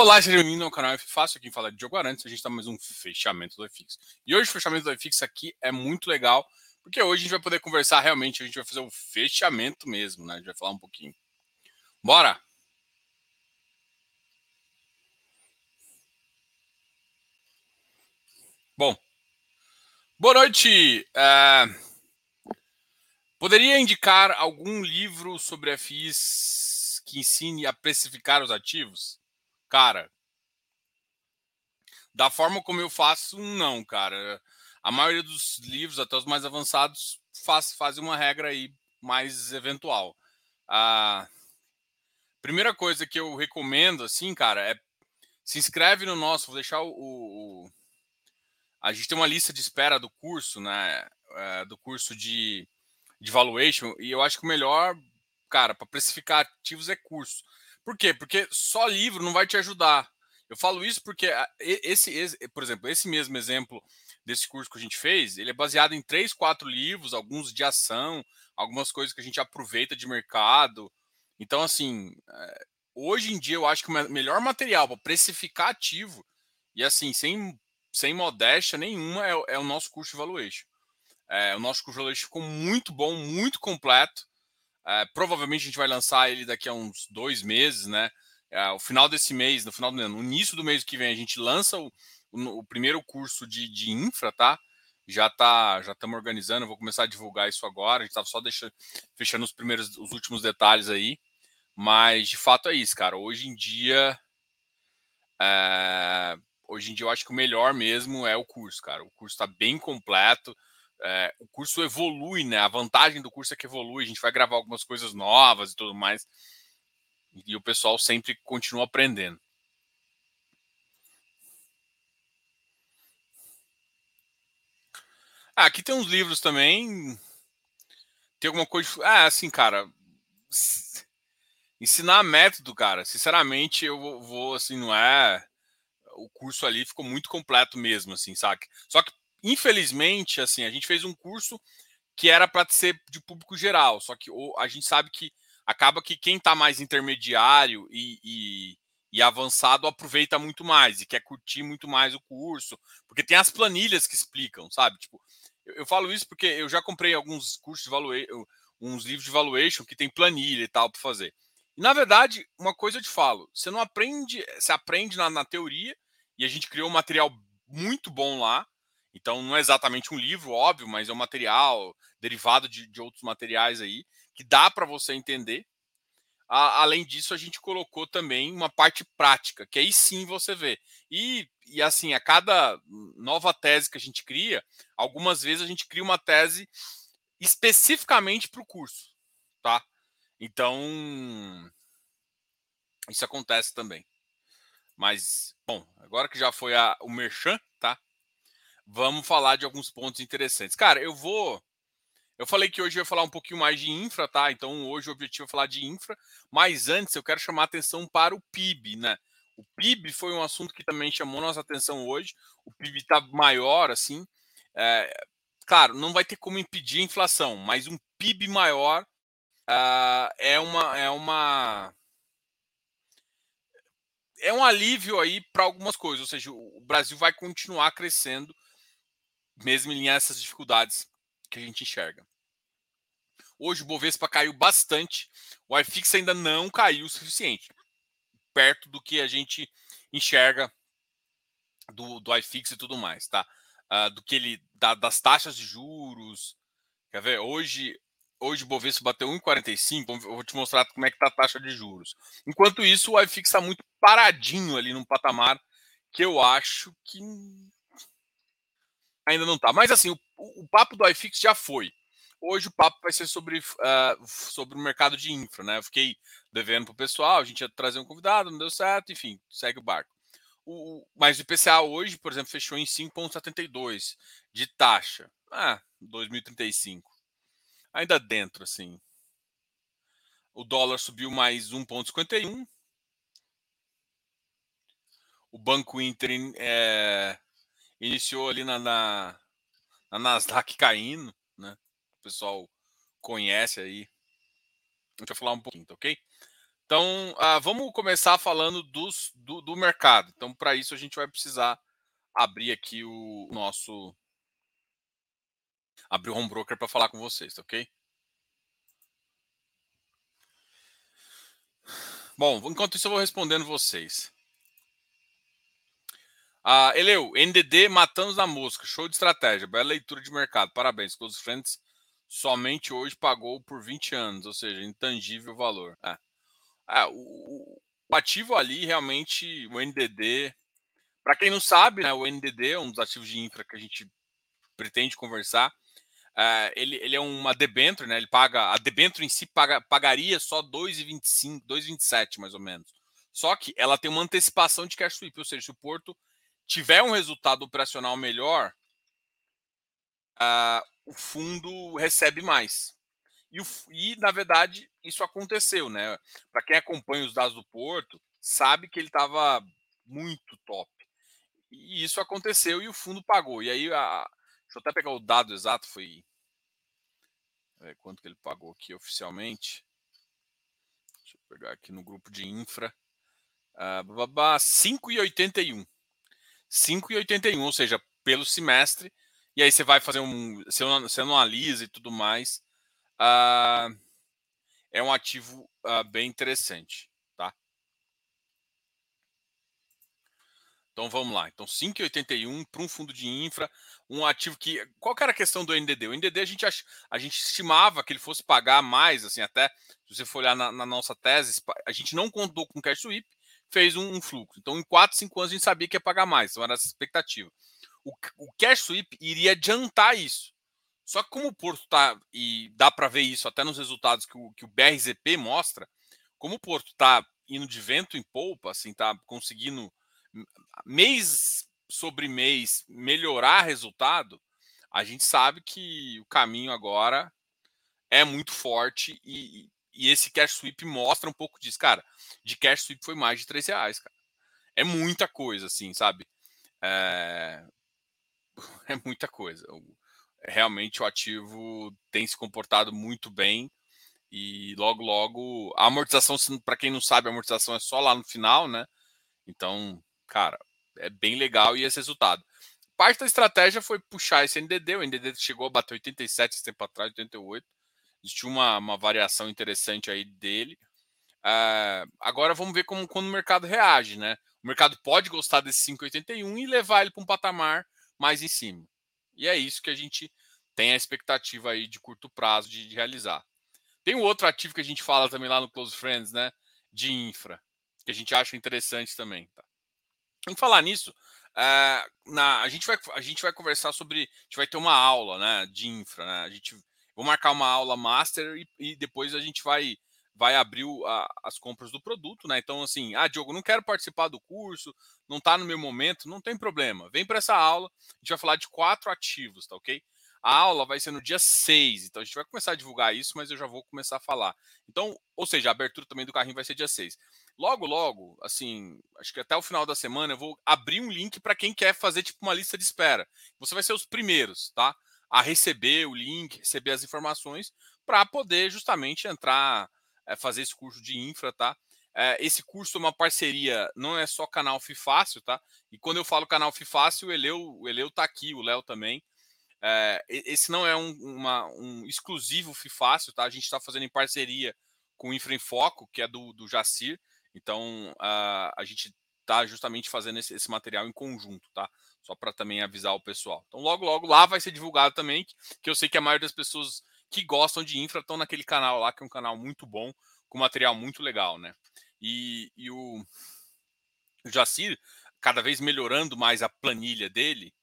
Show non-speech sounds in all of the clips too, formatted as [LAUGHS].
Olá, seja bem-vindo ao canal F Fácil, aqui fala de Diogo Arantes, a gente está mais um fechamento do iFix. E hoje o fechamento do iFix aqui é muito legal, porque hoje a gente vai poder conversar realmente, a gente vai fazer o fechamento mesmo, né? A gente vai falar um pouquinho. Bora! Bom, boa noite! É... Poderia indicar algum livro sobre FIs que ensine a precificar os ativos? Cara, da forma como eu faço, não, cara. A maioria dos livros, até os mais avançados, faz, fazem uma regra aí mais eventual. A primeira coisa que eu recomendo, assim, cara, é se inscreve no nosso, vou deixar o, o a gente tem uma lista de espera do curso, né? É, do curso de, de valuation, e eu acho que o melhor, cara, para precificar ativos é curso. Por quê? Porque só livro não vai te ajudar. Eu falo isso porque ah, esse, esse, por exemplo, esse mesmo exemplo desse curso que a gente fez, ele é baseado em três, quatro livros, alguns de ação, algumas coisas que a gente aproveita de mercado. Então, assim, eh, hoje em dia eu acho que o melhor material para precificar ativo, e assim, sem, sem modéstia nenhuma, é, é o nosso curso de valuation. É, o nosso curso de valuation ficou muito bom, muito completo. É, provavelmente a gente vai lançar ele daqui a uns dois meses, né? É, o final desse mês, no final do no início do mês que vem, a gente lança o, o, o primeiro curso de, de infra, tá? Já tá, já estamos organizando, vou começar a divulgar isso agora. A gente estava só deixando, fechando os primeiros, os últimos detalhes aí. Mas de fato é isso, cara. Hoje em dia, é, hoje em dia eu acho que o melhor mesmo é o curso, cara. O curso está bem completo é, o curso evolui, né? A vantagem do curso é que evolui, a gente vai gravar algumas coisas novas e tudo mais. E o pessoal sempre continua aprendendo. Ah, aqui tem uns livros também. Tem alguma coisa. Ah, assim, cara. Ensinar método, cara. Sinceramente, eu vou, assim, não é. O curso ali ficou muito completo mesmo, assim, sabe? Só que infelizmente, assim, a gente fez um curso que era para ser de público geral, só que a gente sabe que acaba que quem está mais intermediário e, e, e, avançado aproveita muito mais e quer curtir muito mais o curso, porque tem as planilhas que explicam, sabe? Tipo, eu, eu falo isso porque eu já comprei alguns cursos de valuation, uns livros de valuation que tem planilha e tal para fazer. E, na verdade, uma coisa eu te falo, você não aprende, você aprende na, na teoria, e a gente criou um material muito bom lá, então, não é exatamente um livro, óbvio, mas é um material derivado de, de outros materiais aí, que dá para você entender. A, além disso, a gente colocou também uma parte prática, que aí sim você vê. E, e assim, a cada nova tese que a gente cria, algumas vezes a gente cria uma tese especificamente para o curso, tá? Então, isso acontece também. Mas, bom, agora que já foi a, o merchan, tá? Vamos falar de alguns pontos interessantes. Cara, eu vou. Eu falei que hoje eu ia falar um pouquinho mais de infra, tá? Então hoje o objetivo é falar de infra, mas antes eu quero chamar a atenção para o PIB, né? O PIB foi um assunto que também chamou nossa atenção hoje. O PIB está maior, assim. É, claro, não vai ter como impedir a inflação, mas um PIB maior uh, é uma é uma é um alívio aí para algumas coisas, ou seja, o Brasil vai continuar crescendo mesmo em essas dificuldades que a gente enxerga. Hoje o Bovespa caiu bastante, o iFix ainda não caiu o suficiente, perto do que a gente enxerga do, do iFix e tudo mais, tá? Uh, do que ele da, das taxas de juros. Quer ver? Hoje, hoje o Bovespa bateu 1,45. Eu vou te mostrar como é que tá a taxa de juros. Enquanto isso, o iFix está muito paradinho ali num patamar que eu acho que ainda não está. Mas assim, o, o, papo do iFix já foi. Hoje o papo vai ser sobre, uh, sobre o mercado de infra, né? Eu fiquei devendo para o pessoal, a gente ia trazer um convidado, não deu certo, enfim, segue o barco. O, mas o IPCA hoje, por exemplo, fechou em 5,72 de taxa. Ah, 2035. Ainda dentro, assim. O dólar subiu mais 1,51. O Banco Inter é, iniciou ali na, na, na Nasdaq caindo, né? O pessoal conhece aí. A gente vai falar um pouquinho, tá ok? Então, uh, vamos começar falando dos, do, do mercado. Então, para isso, a gente vai precisar abrir aqui o nosso. abrir o home broker para falar com vocês, tá ok? Bom, enquanto isso, eu vou respondendo vocês. Ah, Eleu, NDD matando na mosca. Show de estratégia. Bela leitura de mercado. Parabéns. Close Friends somente hoje pagou por 20 anos, ou seja, intangível valor. É. É, o, o, ativo ali, realmente, o NDD. Para quem não sabe, né, o NDD é um dos ativos de infra que a gente pretende conversar. É, ele, ele é uma debênture, né? Ele paga. A debênture em si paga, pagaria só 2,25, 2,27 mais ou menos. Só que ela tem uma antecipação de cash sweep, ou seja, se o Porto tiver um resultado operacional melhor, uh, o fundo recebe mais. E, e, na verdade, isso aconteceu, né? Para quem acompanha os dados do Porto, sabe que ele estava muito top. E isso aconteceu e o fundo pagou. E aí, a, deixa eu até pegar o dado exato, foi. É, quanto que ele pagou aqui oficialmente? Deixa eu pegar aqui no grupo de infra. Uh, 5,81. 5,81, ou seja, pelo semestre. E aí você vai fazer um. Você, analisa e tudo mais. Uh, é um ativo uh, bem interessante. Tá? Então vamos lá. Então 5,81 para um fundo de infra, um ativo que. Qual que era a questão do NDD? O NDD a gente, ach, a gente estimava que ele fosse pagar mais, assim, até se você for olhar na, na nossa tese, a gente não contou com cash sweep, fez um, um, fluxo. Então, em 4, 5 anos, a gente sabia que ia pagar mais. Então, era essa expectativa. O, o cash sweep iria adiantar isso. Só que como o Porto está, e dá para ver isso até nos resultados que o, que o BRZP mostra, como o Porto está indo de vento em polpa, assim, tá conseguindo mês sobre mês melhorar resultado, a gente sabe que o caminho agora é muito forte e, e esse cash sweep mostra um pouco disso. Cara, de cash sweep foi mais de 3 reais, cara. É muita coisa, assim, sabe? É, [LAUGHS] é muita coisa. Realmente o ativo tem se comportado muito bem e logo, logo, a amortização, para quem não sabe, a amortização é só lá no final, né? Então, cara, é bem legal e esse resultado. Parte da estratégia foi puxar esse NDD, o NDD chegou a bater 87 esse tempo atrás, 88 existiu uma, uma variação interessante aí dele. Uh, agora vamos ver como quando o mercado reage, né? O mercado pode gostar desse 5,81 e levar ele para um patamar mais em cima. E é isso que a gente tem a expectativa aí de curto prazo de, de realizar. Tem um outro ativo que a gente fala também lá no Close Friends, né? De infra, que a gente acha interessante também. Tá? Em falar nisso, uh, na, a, gente vai, a gente vai conversar sobre. A gente vai ter uma aula né, de infra, né? A gente Vou marcar uma aula master e, e depois a gente vai vai abrir a, as compras do produto, né? Então, assim, ah, Diogo, não quero participar do curso, não está no meu momento, não tem problema. Vem para essa aula, a gente vai falar de quatro ativos, tá ok? A aula vai ser no dia 6, então a gente vai começar a divulgar isso, mas eu já vou começar a falar. Então, ou seja, a abertura também do carrinho vai ser dia 6. Logo, logo, assim, acho que até o final da semana eu vou abrir um link para quem quer fazer tipo uma lista de espera. Você vai ser os primeiros, tá? A receber o link, receber as informações para poder justamente entrar, é, fazer esse curso de infra, tá? É, esse curso é uma parceria, não é só canal Fifácil, tá? E quando eu falo canal Fifácil, o Eleu, o Eleu tá aqui, o Léo também. É, esse não é um, uma, um exclusivo Fifácil, tá? A gente está fazendo em parceria com o Infra em Foco, que é do, do Jacir. Então, uh, a gente está justamente fazendo esse, esse material em conjunto, tá? Só para também avisar o pessoal. Então, logo, logo lá vai ser divulgado também, que eu sei que a maioria das pessoas que gostam de infra estão naquele canal lá, que é um canal muito bom, com material muito legal, né? E, e o, Jacir, cada vez melhorando mais a planilha dele,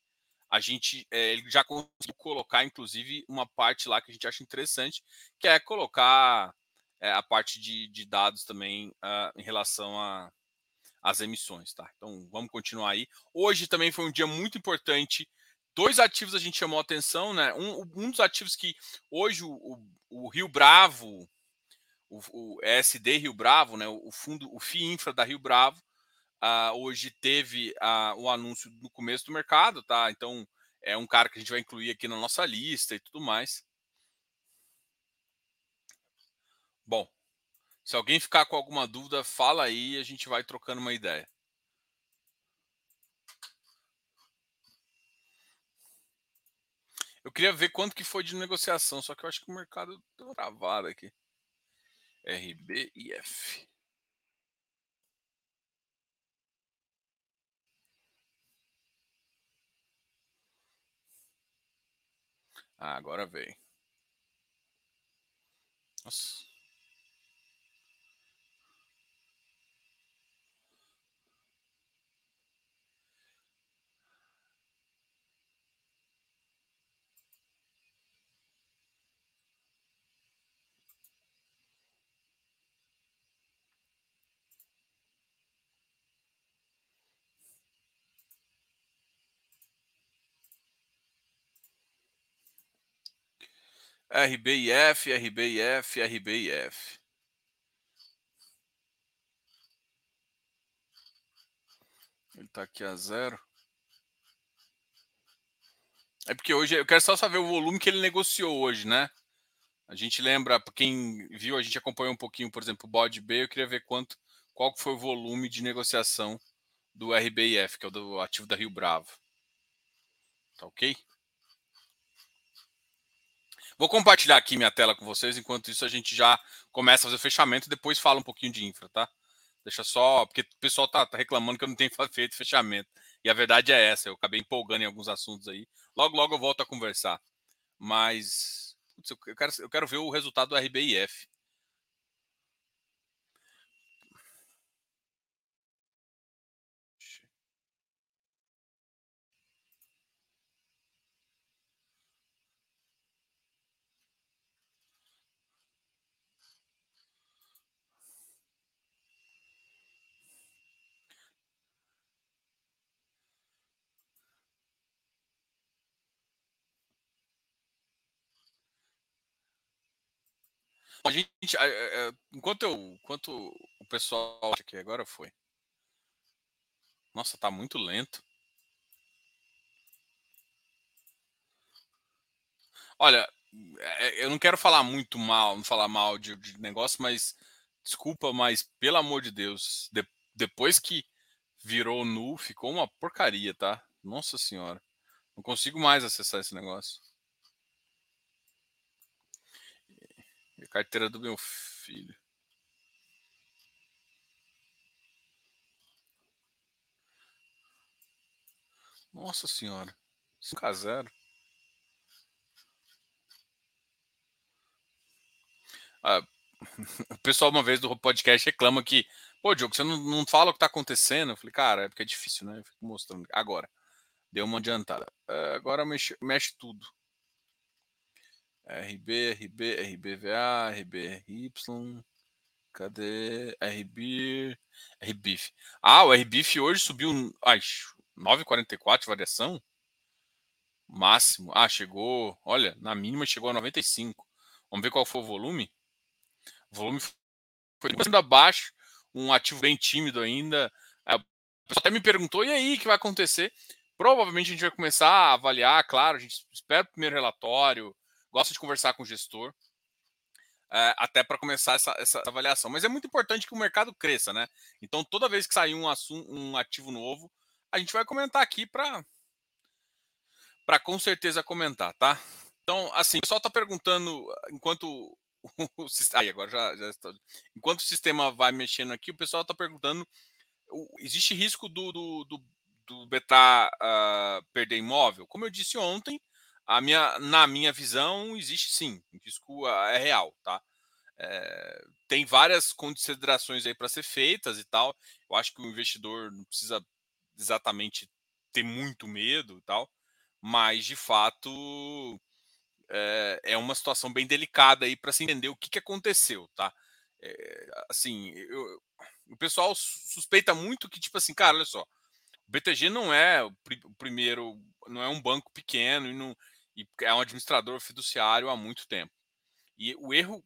a gente é, ele já conseguiu colocar, inclusive, uma parte lá que a gente acha interessante, que é colocar é, a parte de, de dados também uh, em relação a, as emissões, tá? Então vamos continuar aí. Hoje também foi um dia muito importante. Dois ativos a gente chamou atenção, né? Um, um dos ativos que hoje o, o, o Rio Bravo, o, o, Rio Bravo, né? O fundo, o FII Infra da Rio Bravo, uh, hoje teve uh, o anúncio no começo do mercado, tá? Então é um cara que a gente vai incluir aqui na nossa lista e tudo mais. Bom, Se alguém ficar com alguma dúvida, fala aí e a gente vai trocando uma ideia. Eu queria ver quanto que foi de negociação, só que eu acho que o mercado deu travado aqui. RB e F. Ah, agora veio. Nossa. RBIF, RBIF, RBIF. Ele está aqui a zero. É porque hoje eu quero só saber o volume que ele negociou hoje, né? A gente lembra, quem viu, a gente acompanhou um pouquinho, por exemplo, o BOD B, eu queria ver quanto, qual foi o volume de negociação do RBIF, que é o do ativo da Rio Bravo. Tá ok? Vou compartilhar aqui minha tela com vocês, enquanto isso a gente já começa a fazer o fechamento e depois fala um pouquinho de infra, tá? Deixa só, porque o pessoal tá, tá reclamando que eu não tenho [LAUGHS] feito fechamento. E a verdade é essa, eu acabei empolgando em alguns assuntos aí. Logo, logo eu volto a conversar. Mas putz, eu, quero, eu quero ver o resultado do RBIF. A gente, enquanto eu, enquanto o pessoal aqui agora foi. Nossa, tá muito lento. Olha, é, eu não quero falar muito mal, não falar mal de, de negócio, mas desculpa, mas pelo amor de Deus, de, depois que virou nu, ficou uma porcaria, tá? Nossa senhora. Não consigo mais acessar esse negócio. Carteira do meu filho. Nossa senhora. 5 a 0. Ah, [LAUGHS] o pessoal uma vez do podcast reclama que, pô, Diogo, você não, não fala o que tá acontecendo. Eu falei, cara, é porque é difícil, né? Eu fico mostrando. Agora, deu uma adiantada. Uh, agora mexe, mexe tudo. RB, RB, RBVA, RBRY. Cadê? RB. RBIF. Ah, o RBIF hoje subiu. Ai, 9,44 de variação? Máximo. Ah, chegou. Olha, na mínima chegou a 95. Vamos ver qual foi o volume. O volume foi abaixo. Um ativo bem tímido ainda. É, o pessoal até me perguntou: e aí, o que vai acontecer? Provavelmente a gente vai começar a avaliar, claro, a gente espera o primeiro relatório, gosta de conversar com o gestor, é, até para começar essa, essa, avaliação. Mas é muito importante que o mercado cresça, né? Então, toda vez que sair um, assunto, um ativo novo, a gente vai comentar aqui para para com certeza comentar, tá? Então, assim, o pessoal está perguntando, enquanto o, [LAUGHS] aí agora já, já está, enquanto o sistema vai mexendo aqui, o pessoal está perguntando, existe risco do, do, do, do Beta uh, perder imóvel? Como eu disse ontem, a minha, na minha visão, existe sim, o risco ah, é real, tá? É, tem várias considerações aí para ser feitas e tal. Eu acho que o investidor não precisa exatamente ter muito medo e tal, mas de fato é, é uma situação bem delicada aí para se entender o que, que aconteceu, tá? É, assim, eu, o pessoal suspeita muito que, tipo assim, cara, olha só, o BTG não é o, pr o primeiro, não é um banco pequeno e não, e é um administrador fiduciário há muito tempo. E o erro,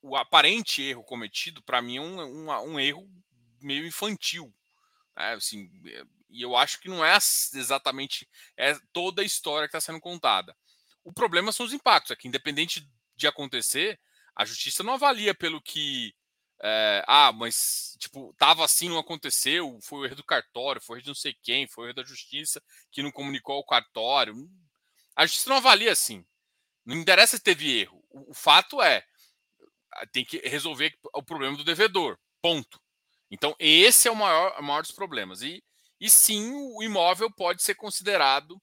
o aparente erro cometido, para mim, é um, um, um, erro meio infantil. Né? Assim, e eu acho que não é exatamente é toda a história que está sendo contada. O problema são os impactos, é que independente de acontecer, a justiça não avalia pelo que É, ah, mas tipo, tava assim, não aconteceu, foi o erro do cartório, foi o erro de não sei quem, foi o erro da justiça que não comunicou ao cartório. A justiça não avalia assim. Não interessa se teve erro. O, o fato é, tem que resolver o problema do devedor. Ponto. Então, esse é o maior, o maior dos problemas. E, e sim, o imóvel pode ser considerado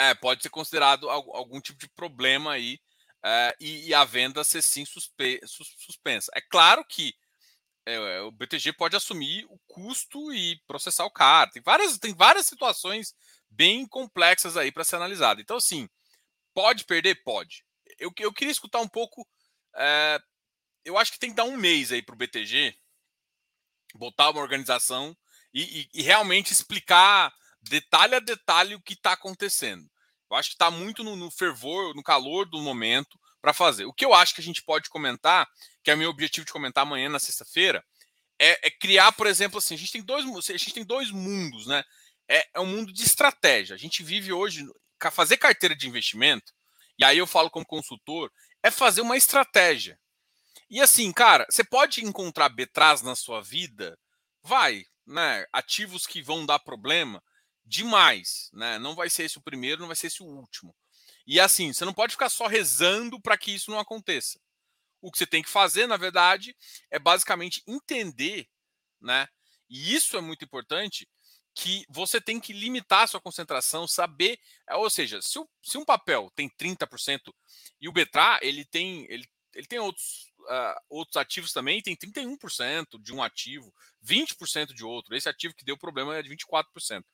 é, pode ser considerado algum tipo de problema aí é, e, e, a venda ser sim suspe, suspensa. É claro que é, o BTG pode assumir o custo e processar o cara. Tem várias, tem várias situações bem complexas aí para ser analisada. Então, assim, pode perder? Pode. Eu, eu queria escutar um pouco. É, eu acho que tem que dar um mês aí para o BTG botar uma organização e, e, e realmente explicar detalhe a detalhe o que está acontecendo. Eu acho que está muito no, no, fervor, no calor do momento para fazer. O que eu acho que a gente pode comentar, que é o meu objetivo de comentar amanhã na sexta-feira, é, é, criar, por exemplo, assim, a gente tem dois, a gente tem dois mundos, né? É, é um mundo de estratégia. A gente vive hoje fazer carteira de investimento. E aí eu falo como consultor, é fazer uma estratégia. E assim, cara, você pode encontrar betras na sua vida, vai, né? Ativos que vão dar problema, demais, né? Não vai ser esse o primeiro, não vai ser esse o último. E assim, você não pode ficar só rezando para que isso não aconteça. O que você tem que fazer, na verdade, é basicamente entender, né? E isso é muito importante, que você tem que limitar a sua concentração, saber, é, ou seja, se, o, se um papel tem 30% e o Betra, ele tem ele, ele tem outros uh, outros ativos também, tem 31% de um ativo, 20% de outro. Esse ativo que deu problema é de 24%.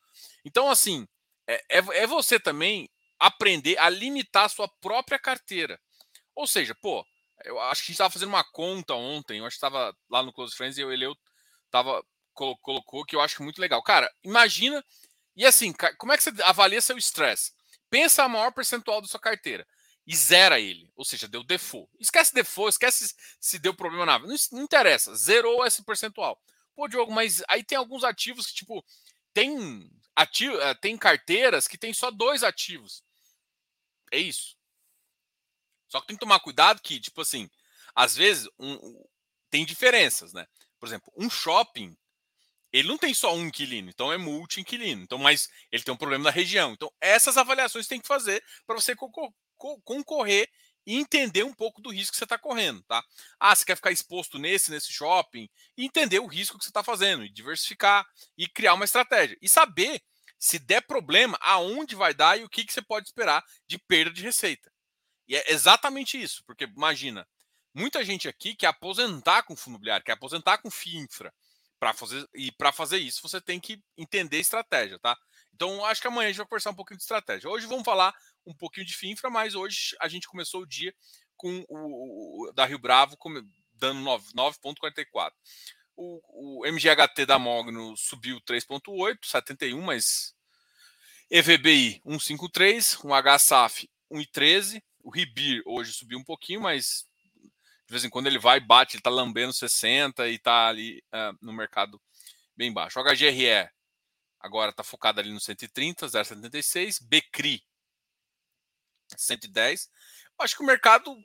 Então, assim, é, é, é você também aprender a limitar a sua própria carteira. Ou seja, pô, eu acho que a gente estava fazendo uma conta ontem, eu acho que estava lá no Close Friends e eu, ele eu tava, colocou que eu acho muito legal. Cara, imagina, e assim, como é que você avalia seu estresse? Pensa a maior percentual da sua carteira e zera ele, ou seja, deu default. Esquece default, esquece se deu problema na não, não interessa, zerou esse percentual. Pô, Diogo, mas aí tem alguns ativos que, tipo, tem, ativo, eh, tem carteiras que tem só dois ativos. É isso. Só que tem que tomar cuidado que, tipo assim, às vezes um, tem diferenças, né? Por exemplo, um shopping, ele não tem só um inquilino, então é multi-inquilino. Então, mas ele tem um problema da região. Então, essas avaliações tem que fazer para você concorrer e entender um pouco do risco que você está correndo, tá? Ah, você quer ficar exposto nesse, nesse shopping, entender o risco que você está fazendo, e diversificar, e criar uma estratégia. E saber se der problema, aonde vai dar e o que, que você pode esperar de perda de receita. E é exatamente isso, porque imagina, muita gente aqui quer aposentar com fundo imobiliário, quer aposentar com FII infra. Pra fazer, e para fazer isso, você tem que entender estratégia, tá? Então, acho que amanhã a gente vai conversar um pouquinho de estratégia. Hoje vamos falar um pouquinho de FINFRA, mas hoje a gente começou o dia com o, o da Rio Bravo dando 9,44. O, o MGHT da Mogno subiu 3,8, 71, mas EVBI 1,53, um HSAF 1,13. O Ribir hoje subiu um pouquinho, mas de vez em quando ele vai, bate, ele está lambendo 60 e está ali uh, no mercado bem baixo. O HGRE agora está focado ali no 130, 0,76. Becri 110. Acho que o mercado,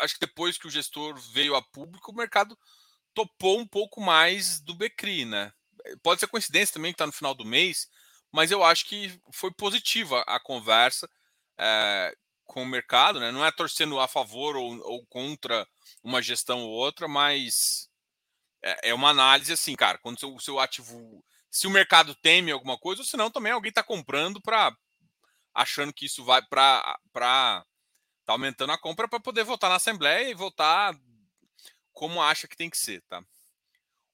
acho que depois que o gestor veio a público, o mercado topou um pouco mais do Becri, né? Pode ser coincidência também que está no final do mês, mas eu acho que foi positiva a conversa é, com o mercado, né? Não é torcendo a favor ou, ou contra uma gestão ou outra, mas é, é uma análise assim, cara. Quando o seu, seu ativo, se o mercado teme alguma coisa, ou senão também alguém está comprando para achando que isso vai para tá aumentando a compra para poder votar na Assembleia e votar como acha que tem que ser, tá?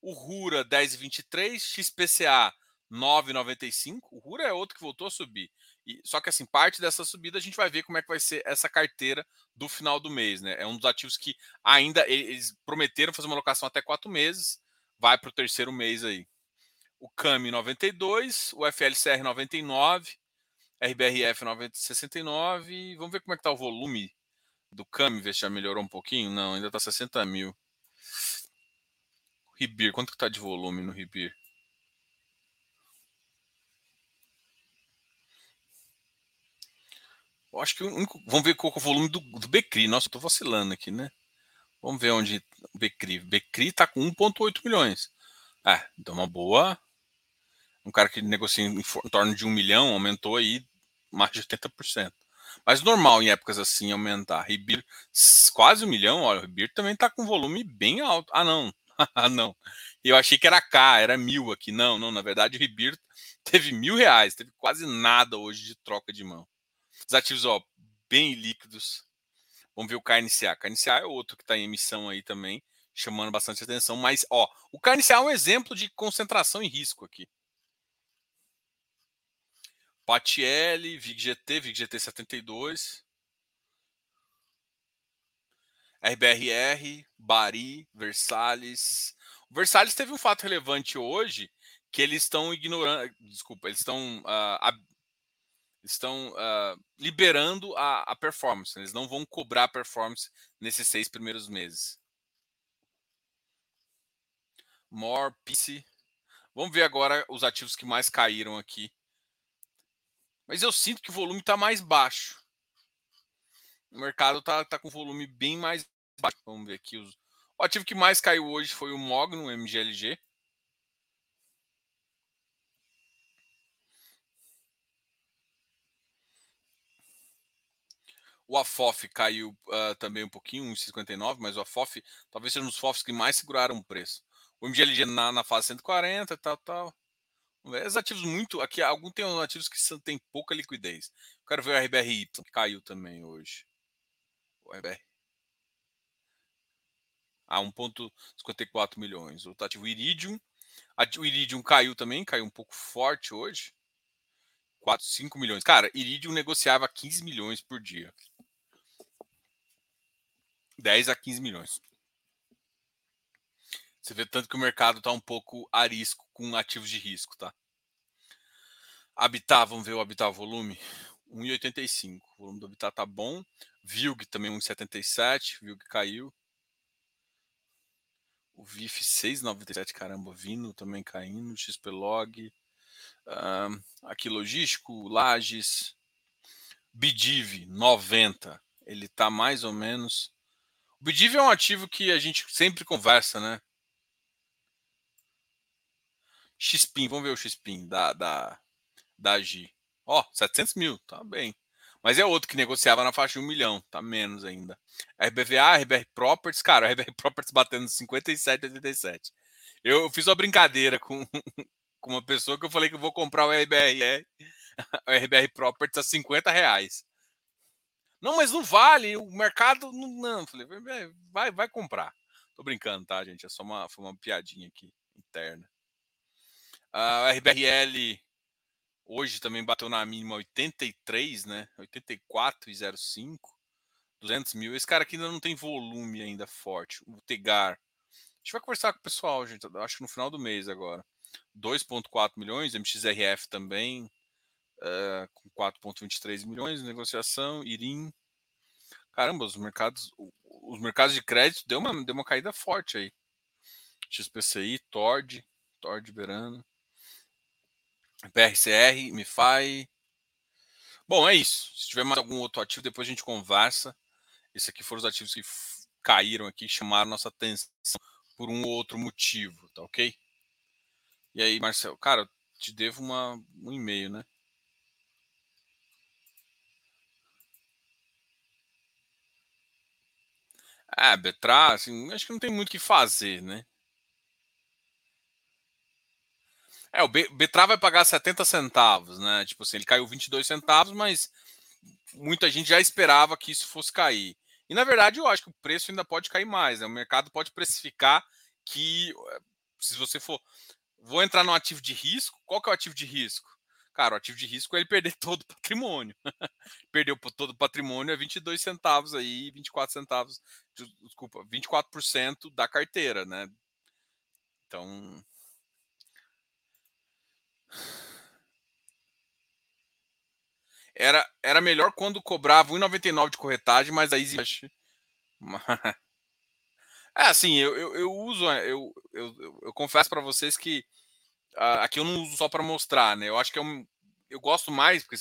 O Rura 10,23, XPCA 9,95. O Rura é outro que voltou a subir. E, só que assim, parte dessa subida a gente vai ver como é que vai ser essa carteira do final do mês, né? É um dos ativos que ainda eles prometeram fazer uma alocação até quatro meses, vai para o terceiro mês aí. O CAMI 92, o FLCR 99, RBRF 969. Vamos ver como é que tá o volume do CAM, ver se já melhorou um pouquinho. Não, ainda tá 60 mil. Ribir, quanto que tá de volume no Ribir? Eu acho que o único. Vamos ver qual é o volume do, do Becri. Nossa, eu tô vacilando aqui, né? Vamos ver onde o Becri. Becri está com 1,8 milhões. É, então uma boa. Um cara que negocia em, em torno de um milhão aumentou aí mais de 80%. Mas normal em épocas assim aumentar. Ribir quase um milhão, olha, o Ribir também está com volume bem alto. Ah, não. [LAUGHS] ah, não. Eu achei que era K, era mil aqui. Não, não. Na verdade, o Ribir teve mil reais, teve quase nada hoje de troca de mão. Os ativos, ó, bem líquidos. Vamos ver o KNCA. KNCA é outro que está em emissão aí também, chamando bastante atenção. Mas, ó, o KNCA é um exemplo de concentração em risco aqui. PATL, VIGGT, VIGGT 72, RBRR, Bari, Versalhes. O Versalhes teve um fato relevante hoje que eles estão ignorando, desculpa, eles estão uh, estão uh, liberando a, a, performance. Eles não vão cobrar performance nesses seis primeiros meses. More, PC. Vamos ver agora os ativos que mais caíram aqui mas eu sinto que o volume está mais baixo. O mercado está tá com volume bem mais baixo. Vamos ver aqui. Os... O ativo que mais caiu hoje foi o MOG no MGLG. O AFOF caiu uh, também um pouquinho, 1,59, mas o AFOF talvez seja um dos FOFs que mais seguraram o preço. O MGLG na, na fase 140 e tal, tal. Os ativos muito. Aqui, alguns tem ativos que tem pouca liquidez. Eu quero ver o RBRY, que caiu também hoje. O RBR. Ah, 1,54 milhões. O ativo Iridium. O Iridium caiu também, caiu um pouco forte hoje. 4, 5 milhões. Cara, Iridium negociava 15 milhões por dia. 10 a 15 milhões. Você vê tanto que o mercado está um pouco arisco com ativos de risco, tá? Habitat, vamos ver o Habitat volume. 1,85. O volume do Habitat tá bom. VILG também 1,77. VILG caiu. O VIF 6,97. Caramba, Vino também caindo. XPlog. Uh, aqui logístico, Lages. Bidiv 90. Ele tá mais ou menos. O Bidiv é um ativo que a gente sempre conversa, né? XPIN, vamos ver o XPIN da, da, da G. Ó, 700 mil, tá bem. Mas é outro que negociava na faixa de um milhão, tá menos ainda. RBVA, RBR Properties, cara, [LAUGHS] RBR Properties batendo 57,87. Eu fiz uma brincadeira com, [LAUGHS] com uma pessoa que eu falei que eu vou comprar o RBR, [LAUGHS] o RBR Properties a 50 reais. Não, mas não vale, o mercado não. não. Falei, vai, vai comprar. Tô brincando, tá, gente? É só uma, foi uma piadinha aqui interna. A RBRL hoje também bateu na mínima 83, né? 84,05. 200 mil. Esse cara aqui ainda não tem volume ainda forte. O Tegar. A gente vai conversar com o pessoal, gente. Acho que no final do mês agora. 2,4 milhões. MXRF também. Uh, com 4,23 milhões de negociação. Irim. Caramba, os mercados, os mercados de crédito deu uma, deu uma caída forte aí. XPCI, Tord, Tord Verano. PRCR, MiFi. Bom, é isso. Se tiver mais algum outro ativo, depois a gente conversa. Esses aqui foram os ativos que caíram aqui, chamaram nossa atenção por um ou outro motivo, tá ok? E aí, Marcelo, cara, te devo uma, um e-mail, né? É, Betra, assim, acho que não tem muito o que fazer, né? É, o Betra vai pagar 70 centavos, né? Tipo assim, ele caiu 22 centavos, mas muita gente já esperava que isso fosse cair. E na verdade, eu acho que o preço ainda pode cair mais, né? O mercado pode precificar que eh, se você for vou entrar no ativo de risco, qual que é o ativo de risco? Cara, o ativo de risco é ele perder [LAUGHS] todo o patrimônio. Perdeu todo o patrimônio é 22 centavos aí, 24 centavos, desculpa, 24% da carteira, né? Então, era, era melhor quando cobrava 1,99 de corretagem, mas aí. [LAUGHS] É assim, eu, eu, eu uso, eu, eu, eu, eu confesso para vocês que uh, aqui eu não uso só para mostrar, né? Eu acho que é um, eu gosto mais, porque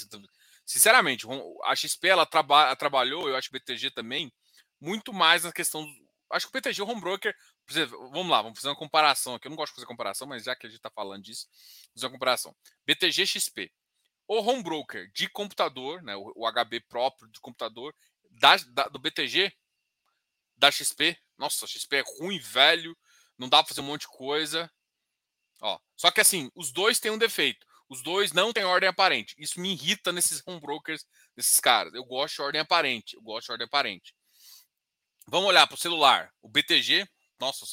sinceramente, a XP ela, traba, ela trabalhou, eu acho que o BTG também, muito mais na questão acho que o BTG, o home broker, vamos lá, vamos fazer uma comparação aqui. Eu não gosto de fazer comparação, mas já que a gente está falando disso, vamos fazer uma comparação. BTG XP. O home broker de computador, né, o, o HB próprio de computador, da, da, do BTG, da XP. Nossa, XP é ruim, velho, não dá para fazer um monte de coisa. Ó, só que assim, os dois têm um defeito. Os dois não têm ordem aparente. Isso me irrita nesses home brokers, desses caras. Eu gosto de ordem aparente. Eu gosto de ordem aparente. Vamos olhar para o celular. O BTG, nossa,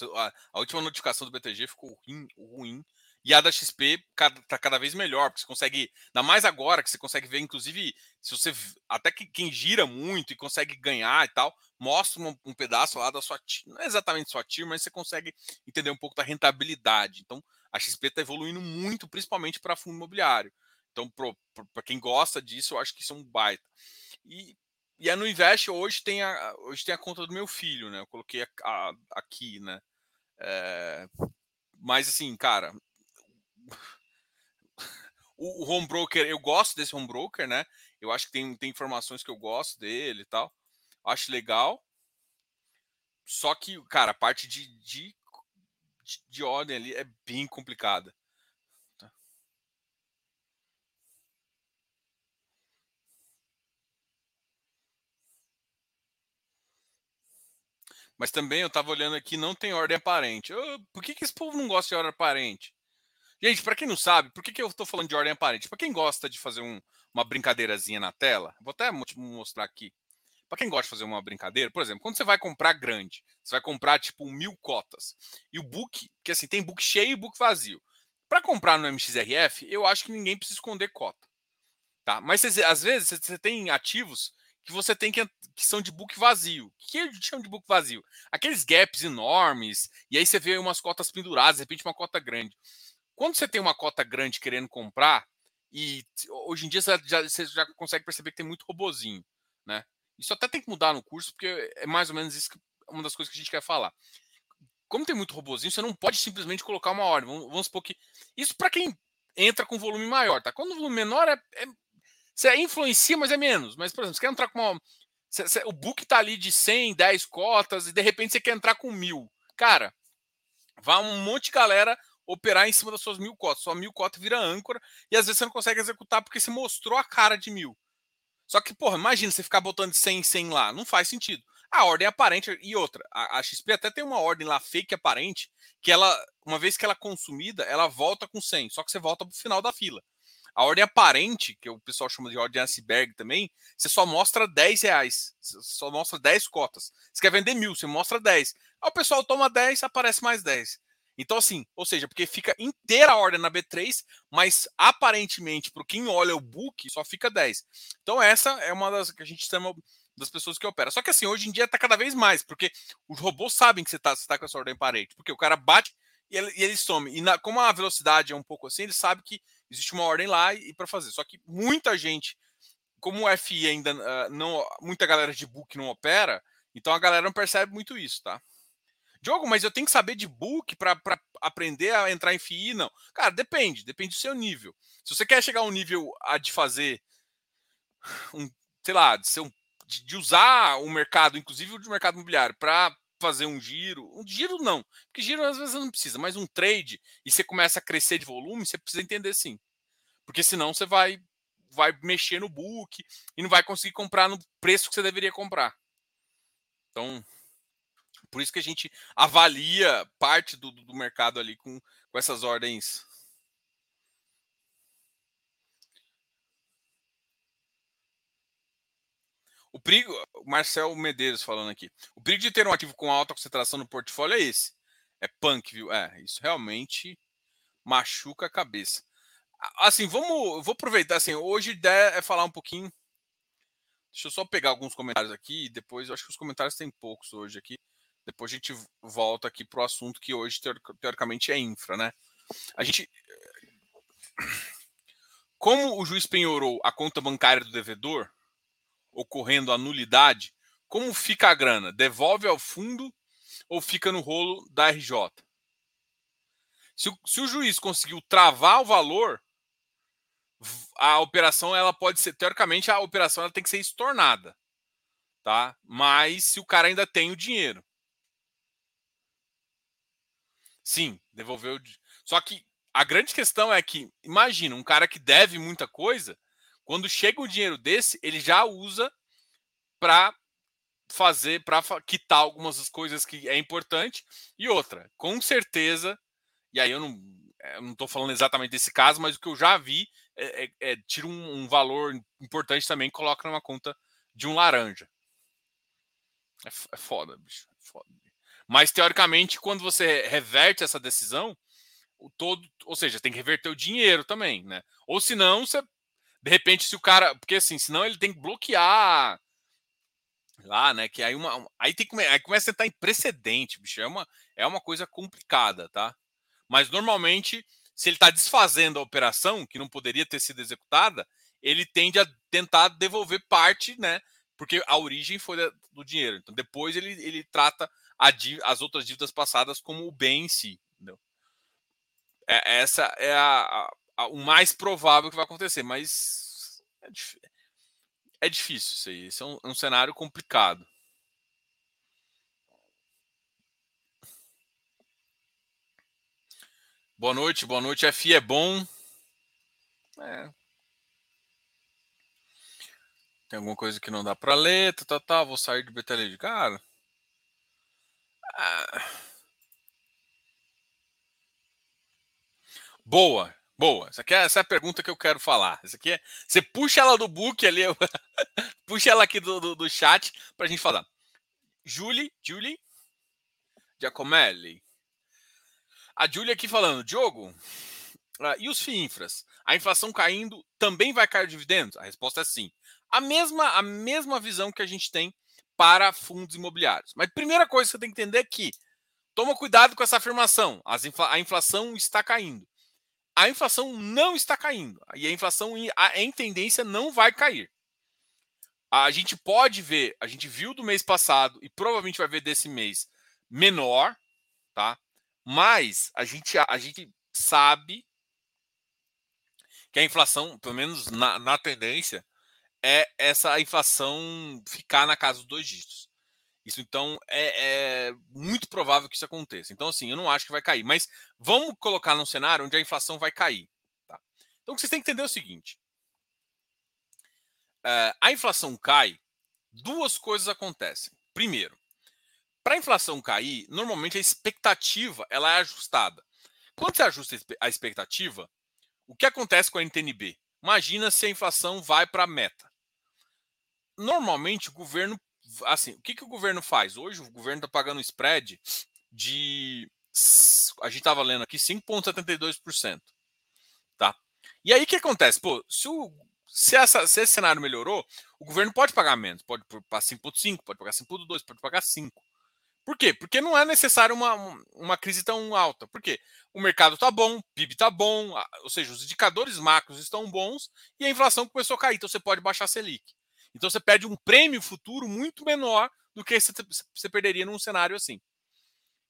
a, última notificação do BTG ficou ruim, ruim. E a da XP está cada vez melhor, porque você consegue, ainda mais agora que você consegue ver, inclusive, se você até que quem gira muito e consegue ganhar e tal, mostra um, um pedaço lá da sua não é exatamente sua TIR, mas você consegue entender um pouco da rentabilidade. Então, a XP está evoluindo muito, principalmente para fundo imobiliário. Então, para quem gosta disso, eu acho que isso é um baita. E, e a no Invest hoje tem a, hoje tem a conta do meu filho, né? Eu coloquei a, a, aqui, né? É, mas assim, cara, o, o home broker, eu gosto desse home broker, né? Eu acho que tem, tem informações que eu gosto dele e tal. Acho legal. Só que, cara, a parte de, de de ordem ali é bem complicada. Mas também eu estava olhando aqui, não tem ordem aparente. por que, que esse povo não gosta de ordem aparente? Gente, para quem não sabe, por que, que eu estou falando de ordem aparente? Para quem gosta de fazer um, uma brincadeirazinha na tela, vou até mostrar aqui. Para quem gosta de fazer uma brincadeira, por exemplo, quando você vai comprar grande, você vai comprar tipo mil cotas. E o book, que assim, tem book cheio e book vazio. Para comprar no MXRF, eu acho que ninguém precisa esconder cota. Tá? Mas às vezes você tem ativos que você tem que, que são de book vazio. O que eles chamam de book vazio? Aqueles gaps enormes, e aí você vê umas cotas penduradas, de repente uma cota grande. Quando você tem uma cota grande querendo comprar, e hoje em dia você já, você já consegue perceber que tem muito robozinho, né? Isso até tem que mudar no curso, porque é mais ou menos isso que, uma das coisas que a gente quer falar. Como tem muito robozinho, você não pode simplesmente colocar uma ordem. Vamos, vamos supor que. Isso para quem entra com volume maior, tá? Quando o volume menor é, é. Você influencia, mas é menos. Mas, por exemplo, você quer entrar com uma. Você, você, o book tá ali de 100, 10 cotas, e de repente você quer entrar com mil. Cara, vai um monte de galera operar em cima das suas mil cotas. Sua mil cota vira âncora e às vezes você não consegue executar porque você mostrou a cara de mil. Só que, porra, imagina você ficar botando 100 em 100 lá. Não faz sentido. A ordem é aparente e outra. A, a, XP até tem uma ordem lá fake aparente que ela, uma vez que ela é consumida, ela volta com 100. Só que você volta para o final da fila. A ordem aparente, que o pessoal chama de ordem iceberg também, você só mostra 10 reais. Você só mostra 10 cotas. Você quer vender mil, você mostra 10. Aí o pessoal toma 10, aparece mais 10. Então, assim, ou seja, porque fica inteira a ordem na B3, mas aparentemente, para quem olha o book, só fica 10. Então, essa é uma das que a gente chama das pessoas que opera. Só que assim, hoje em dia está cada vez mais, porque os robôs sabem que você está tá com essa ordem parente, porque o cara bate e ele, e ele some. E na, como a velocidade é um pouco assim, ele sabe que existe uma ordem lá e, para fazer. Só que muita gente, como o FI ainda uh, não, muita galera de book não opera, então a galera não percebe muito isso, tá? Diogo, mas eu tenho que saber de book para aprender a entrar em FII? Não. Cara, depende, depende do seu nível. Se você quer chegar a um nível a de fazer um, sei lá, de, ser um, de, de usar o mercado, inclusive o mercado imobiliário, para fazer um giro. Um giro não, porque giro às vezes não precisa, mas um trade e você começa a crescer de volume, você precisa entender sim. Porque senão você vai vai mexer no book e não vai conseguir comprar no preço que você deveria comprar. Então, por isso que a gente avalia parte do, do mercado ali com, com essas ordens. O perigo, o Marcel Medeiros falando aqui. O perigo de ter um ativo com alta concentração no portfólio é esse. É punk, viu? É, isso realmente machuca a cabeça. Assim, vamos, vou aproveitar assim, hoje a ideia é falar um pouquinho Deixa eu só pegar alguns comentários aqui e depois eu acho que os comentários tem poucos hoje aqui. Depois a gente volta aqui para o assunto que hoje, teoricamente, é infra, né? A gente. Como o juiz penhorou a conta bancária do devedor, ocorrendo a nulidade, como fica a grana? Devolve ao fundo ou fica no rolo da RJ? Se o, se o juiz conseguiu travar o valor, a operação ela pode ser teoricamente a operação ela tem que ser estornada, tá? Mas se o cara ainda tem o dinheiro, Sim, devolveu. Só que a grande questão é que, imagina, um cara que deve muita coisa, quando chega um dinheiro desse, ele já usa para fazer, para quitar algumas coisas que é importante. E outra, com certeza, e aí eu não, é, estou falando exatamente desse caso, mas o que eu já vi é, é, é tira um, um, valor importante também e coloca numa conta de um laranja. É, é foda, bicho. É foda. Mas teoricamente, quando você reverte essa decisão, o todo, ou seja, tem que reverter o dinheiro também, né? Ou senão você de repente se o cara, porque assim, senão ele tem que bloquear lá, né? Que aí uma aí tem que aí começa a entrar em precedente, bicho, é uma é uma coisa complicada, tá? Mas normalmente, se ele está desfazendo a operação que não poderia ter sido executada, ele tende a tentar devolver parte, né? Porque a origem foi do dinheiro. Então depois ele, ele trata as outras dívidas passadas como o bem em si. Entendeu? É, essa é a, a, o mais provável que vai acontecer, mas é, é difícil isso aí. Isso é um, é um cenário complicado. Boa noite, boa noite. FI é bom. É. Tem alguma coisa que não dá para ler, tá, tá, tá, vou sair de BTL. Cara, ah. Boa, boa. Essa, aqui é, essa é a pergunta que eu quero falar. Essa aqui é. Você puxa ela do book ali, [LAUGHS] puxa ela aqui do, do, do chat para a gente falar. Julie, Julie Giacomelli. A Julie aqui falando, Diogo, uh, e os FIINFRAs? A inflação caindo também vai cair dividendos? A resposta é sim. A mesma, a mesma visão que a gente tem para fundos imobiliários. Mas primeira coisa que você tem que entender é que toma cuidado com essa afirmação. a inflação está caindo. A inflação não está caindo. E a inflação em tendência não vai cair. A gente pode ver, a gente viu do mês passado e provavelmente vai ver desse mês menor, tá? Mas a gente, a gente sabe que a inflação, pelo menos na, na tendência, é essa inflação ficar na casa dos dois dígitos. Isso então é, é, muito provável que isso aconteça. Então, assim, eu não acho que vai cair. Mas vamos colocar num cenário onde a inflação vai cair. Tá? Então, vocês têm que entender é o seguinte: é, a inflação cai, duas coisas acontecem. Primeiro, para a inflação cair, normalmente a expectativa ela é ajustada. Quando você ajusta a expectativa, o que acontece com a NTNB? Imagina se a inflação vai para a meta normalmente o governo, assim, o que, que o governo faz? Hoje o governo está pagando um spread de, a gente estava lendo aqui, 5,72%. Tá? E aí o que acontece? Pô, se, o, se, essa, se esse cenário melhorou, o governo pode pagar menos, pode pagar 5,5, pode pagar 5,2, pode pagar 5. Por quê? Porque não é necessário uma, uma crise tão alta. Por quê? O mercado está bom, o PIB está bom, ou seja, os indicadores macros estão bons e a inflação começou a cair. Então você pode baixar a Selic. Então você perde um prêmio futuro muito menor do que você perderia num cenário assim.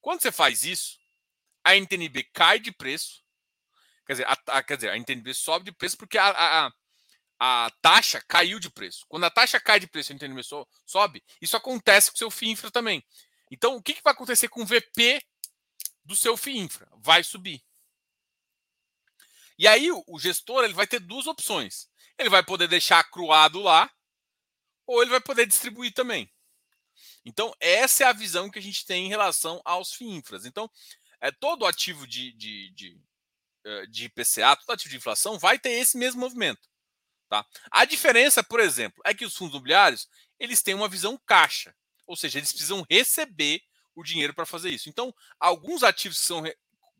Quando você faz isso, a NTNB cai de preço. Quer dizer, a, a quer dizer, a NTNB sobe de preço porque a, a, a, taxa caiu de preço. Quando a taxa cai de preço e a NTNB so, sobe, isso acontece com o seu FII infra também. Então, o que, que vai acontecer com o VP do seu FII infra? Vai subir. E aí, o, gestor ele vai ter duas opções. Ele vai poder deixar acruado lá ou ele vai poder distribuir também. Então, essa é a visão que a gente tem em relação aos FIINFRAs. Então, é, todo ativo de, de, de, eh, de IPCA, todo ativo de inflação, vai ter esse mesmo movimento. Tá? A diferença, por exemplo, é que os fundos imobiliários eles têm uma visão caixa, ou seja, eles precisam receber o dinheiro para fazer isso. Então, alguns ativos que são,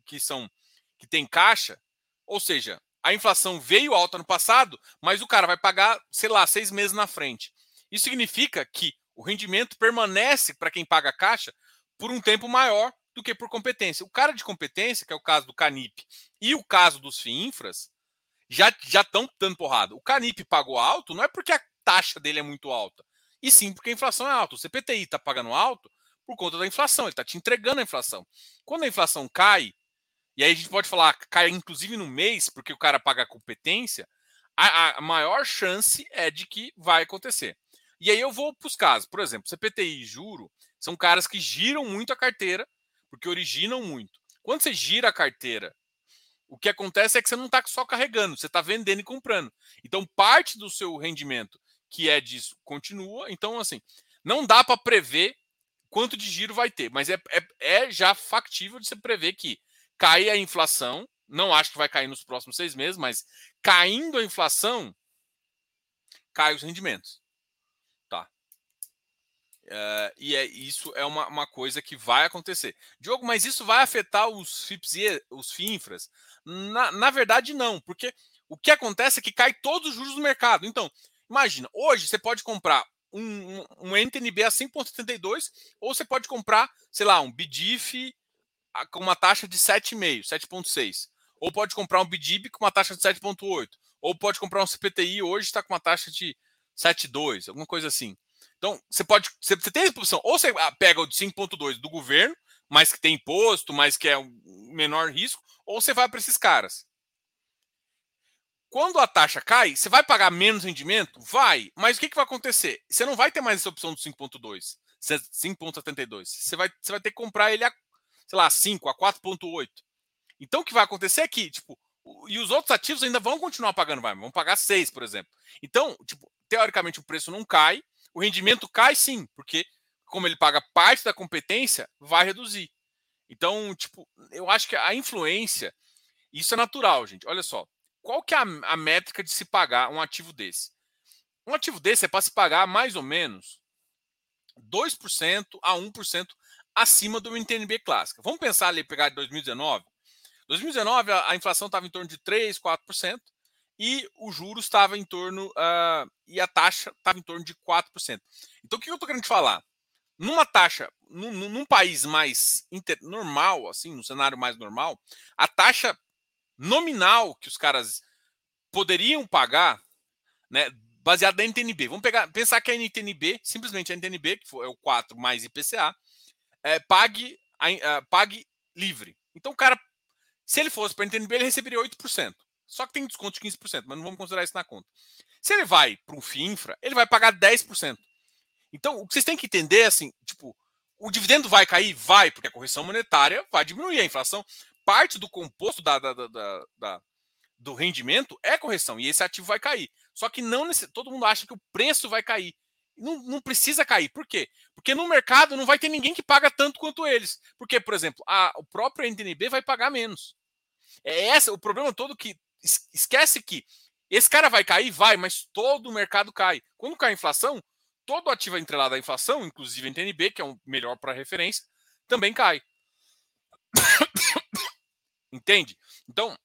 que são que têm caixa, ou seja, a inflação veio alta no passado, mas o cara vai pagar, sei lá, seis meses na frente. Isso significa que o rendimento permanece para quem paga a caixa por um tempo maior do que por competência. O cara de competência, que é o caso do Canip e o caso dos FIINFRAs, já já estão dando porrada. O Canip pagou alto não é porque a taxa dele é muito alta, e sim porque a inflação é alta. O CPTI está pagando alto por conta da inflação, ele está te entregando a inflação. Quando a inflação cai, e aí a gente pode falar, cai inclusive no mês, porque o cara paga a competência, a, a maior chance é de que vai acontecer. E aí eu vou para os casos. Por exemplo, CPTI e juro são caras que giram muito a carteira, porque originam muito. Quando você gira a carteira, o que acontece é que você não está só carregando, você está vendendo e comprando. Então, parte do seu rendimento que é disso continua. Então, assim, não dá para prever quanto de giro vai ter, mas é, é, é, já factível de você prever que cai a inflação. Não acho que vai cair nos próximos seis meses, mas caindo a inflação, cai os rendimentos. Uh, e é, isso é uma, uma coisa que vai acontecer. Diogo, mas isso vai afetar os FIPS e os FINFRAs? Na, na verdade, não, porque o que acontece é que cai todos os juros do mercado. Então, imagina, hoje você pode comprar um, um, um NTNB a 5,72 ou você pode comprar, sei lá, um BDIF com uma taxa de 7,5, 7,6. Ou pode comprar um BDIB com uma taxa de 7,8. Ou pode comprar um CPTI hoje está com uma taxa de 7,2, alguma coisa assim. Então, você pode. Você, você tem a opção, ou você ah, pega o de 5,2 do governo, mas que tem imposto, mas que é um menor risco, ou você vai para esses caras. Quando a taxa cai, você vai pagar menos rendimento? Vai. Mas o que, que vai acontecer? Você não vai ter mais essa opção do 5.2, 5.72. Você vai, você vai ter que comprar ele a, sei lá, 5, a 4.8. Então o que vai acontecer é que, tipo, e os outros ativos ainda vão continuar pagando, vai, vão pagar 6, por exemplo. Então, tipo, teoricamente o preço não cai, o rendimento cai sim, porque como ele paga parte da competência, vai reduzir. Então, tipo, eu acho que a influência, isso é natural, gente. Olha só, qual que é a, a métrica de se pagar um ativo desse? Um ativo desse é para se pagar mais ou menos 2% a 1% acima do NTNB clássica. Vamos pensar ali, pegar de 2019? 2019 a, a inflação estava em torno de 3, 4% e o juros estava em torno uh, e a taxa estava em torno de 4%. Então o que eu estou querendo te falar? Numa taxa, num, num país mais inter, normal, assim, no cenário mais normal, a taxa nominal que os caras poderiam pagar, né, baseado na NTNB. Vamos pegar, pensar que a NTNB, simplesmente a NTNB, que é o 4 mais IPCA, é, pague, a, pague livre. Então o cara, se ele fosse para a NTNB, ele receberia 8%. Só que tem desconto de 15%, mas não vamos considerar isso na conta. Se ele vai para um FIINFRA, ele vai pagar 10%. Então, o que vocês têm que entender é assim, tipo, o dividendo vai cair? Vai, porque a correção monetária vai diminuir a inflação parte do composto da, da, da, da, do rendimento é correção e esse ativo vai cair. Só que não todo mundo acha que o preço vai cair. Não, não precisa cair. Por quê? Porque no mercado não vai ter ninguém que paga tanto quanto eles. Porque, por exemplo, a, o próprio NTNB vai pagar menos. É esse o problema todo que esquece que esse cara vai cair, vai, mas todo o mercado cai. Quando cai a inflação, todo ativo entrelado à inflação, inclusive a NTNB, que é o melhor para referência, também cai. [COUGHS] Entende? Então,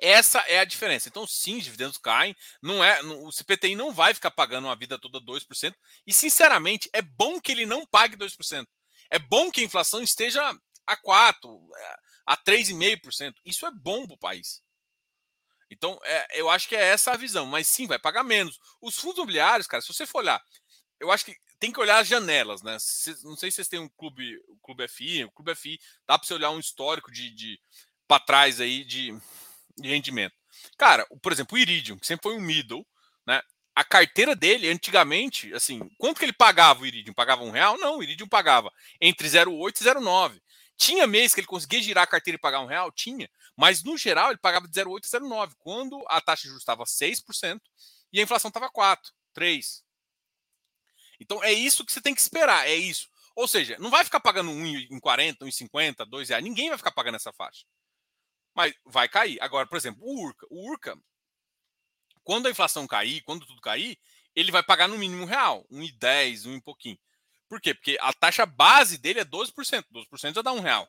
essa é a diferença. Então, sim, os dividendos caem. Não é, o CPTI não vai ficar pagando uma vida toda 2%. E, sinceramente, é bom que ele não pague 2%. É bom que a inflação esteja a 4%, a 3,5%. Isso é bom para o país. Então, é, eu acho que é essa a visão. Mas sim, vai pagar menos. Os fundos imobiliários, cara, se você for olhar, eu acho que tem que olhar as janelas, né? Não sei se vocês têm um clube, o Clube FI, o Clube FI dá para você olhar um histórico de, de para trás aí de, de, rendimento. Cara, por exemplo, o Iridium, que sempre foi um middle, né? A carteira dele, antigamente, assim, quanto que ele pagava o Iridium? Pagava um real? Não, o Iridium pagava entre 0,8 e 0,9. Tinha mês que ele conseguia girar a carteira e pagar um real? Tinha. Mas, no geral, ele pagava de 0,8 a 0,9. Quando a taxa de juros estava 6% e a inflação estava 4, 3. Então, é isso que você tem que esperar. É isso. Ou seja, não vai ficar pagando 1,40, 1,50, 2 reais. Ninguém vai ficar pagando essa faixa. Mas vai cair. Agora, por exemplo, o Urca. O Urca, quando a inflação cair, quando tudo cair, ele vai pagar no mínimo real, 1,10, 1 e pouquinho. Por quê? Porque a taxa base dele é 12%. 12% já dá um real.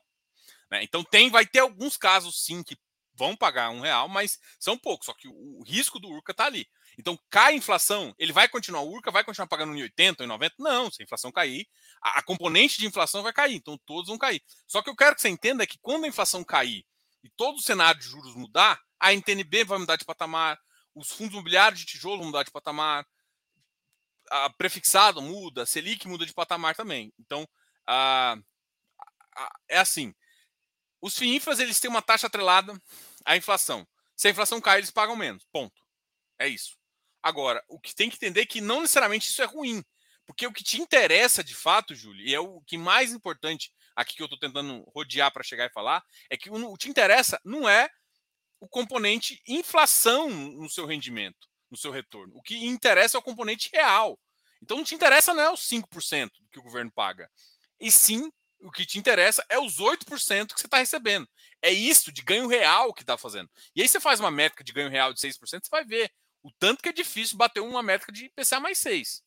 Né? Então tem, vai ter alguns casos sim que vão pagar um real, mas são poucos. Só que o, risco do Urca está ali. Então cai a inflação, ele vai continuar, o Urca vai continuar pagando em 80, em 90? Não, se a inflação cair, a, a componente de inflação vai cair, então todos vão cair. Só que eu quero que você entenda é que quando a inflação cair e todo o cenário de juros mudar, a NTNB vai mudar de patamar, os fundos imobiliários de tijolo vão mudar de patamar, a prefixado muda, a Selic muda de patamar também. Então, é assim. Os FIINFRAs, eles têm uma taxa atrelada à inflação. Se a inflação cai, eles pagam menos. Ponto. É isso. Agora, o que tem que entender é que não necessariamente isso é ruim. Porque o que te interessa de fato, Júlio, e é o que mais importante aqui que eu estou tentando rodear para chegar e falar, é que o que interessa não é o componente inflação no seu rendimento, no seu retorno. O que interessa é o componente real. Então não te interessa não é os 5% que o governo paga. E sim, o que te interessa é os 8% que você está recebendo. É isso de ganho real que está fazendo. E aí você faz uma métrica de ganho real de 6%, você vai ver o tanto que é difícil bater uma métrica de IPCA mais 6.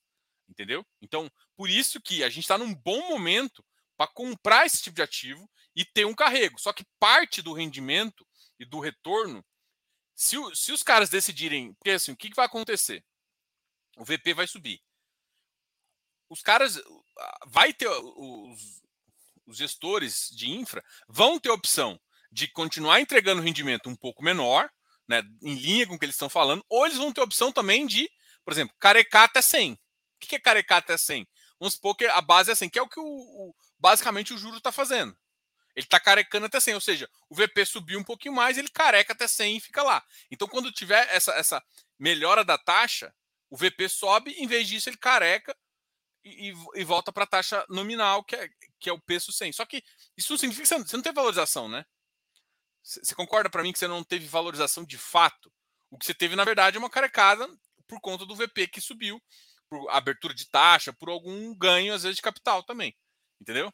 Entendeu? Então, por isso que a gente está num bom momento para comprar esse tipo de ativo e ter um carrego. Só que parte do rendimento e do retorno, se, se os caras decidirem, porque assim, o que, que vai acontecer? O VP vai subir. Os caras, vai ter os, os gestores de infra vão ter opção de continuar entregando rendimento um pouco menor, né, em linha com o que eles estão falando, ou eles vão ter opção também de, por exemplo, carecar até 100. O que é carecar até 100? Vamos supor que a base é 100, que é o que o, o basicamente o juro está fazendo. Ele está carecando até 100, ou seja, o VP subiu um pouquinho mais, ele careca até 100 e fica lá. Então, quando tiver essa, essa melhora da taxa, o VP sobe, em vez disso, ele careca e, e volta para a taxa nominal, que é, que é o preço 100. Só que isso não significa que você não, teve valorização, né? Você concorda para mim que você não teve valorização de fato? O que você teve, na verdade, é uma carecada por conta do VP que subiu, por abertura de taxa, por algum ganho, às vezes, de capital também. Entendeu?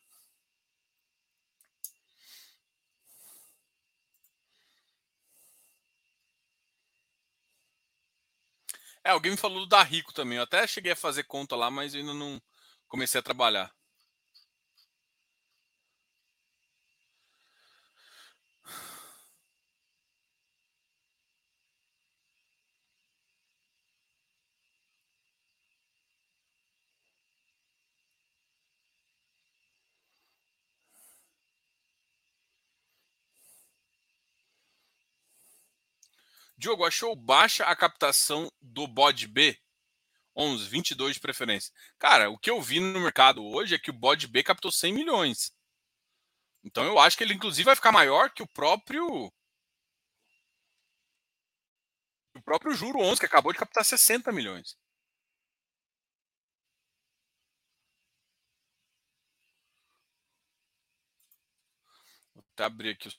É, alguém me falou do da Rico também. Eu até cheguei a fazer conta lá, mas ainda não comecei a trabalhar. Diogo, achou baixa a captação do bode B? 11, 22 de preferência. Cara, o que eu vi no mercado hoje é que o bode B captou 100 milhões. Então eu acho que ele inclusive vai ficar maior que o próprio o próprio juro 11 que acabou de captar 60 milhões. Vou até abrir aqui o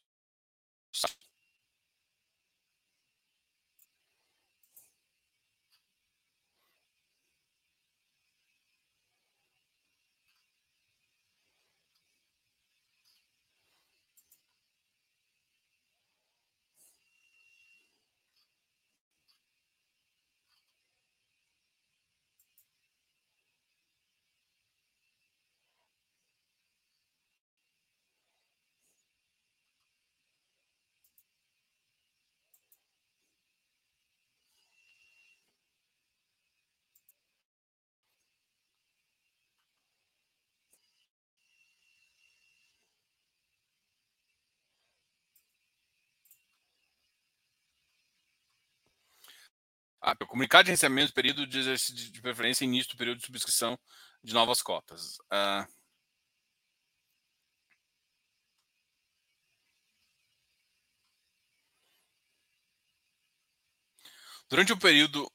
Ah, comunicado de recebimento do período de exercício de preferência e início do período de subscrição de novas cotas. Ah, Durante o período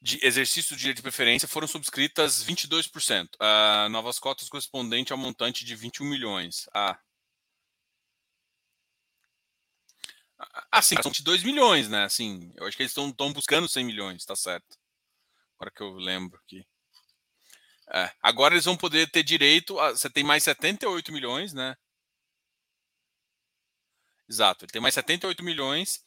de exercício do direito de preferência foram subscritas 22%. Uh, novas cotas correspondente ao montante de 21 milhões. Ah, Assim, são 22 milhões, né? Assim, eu acho que eles estão buscando 100 milhões, tá certo. Agora que eu lembro aqui. É, agora eles vão poder ter direito a. Você tem mais 78 milhões, né? Exato, ele tem mais 78 milhões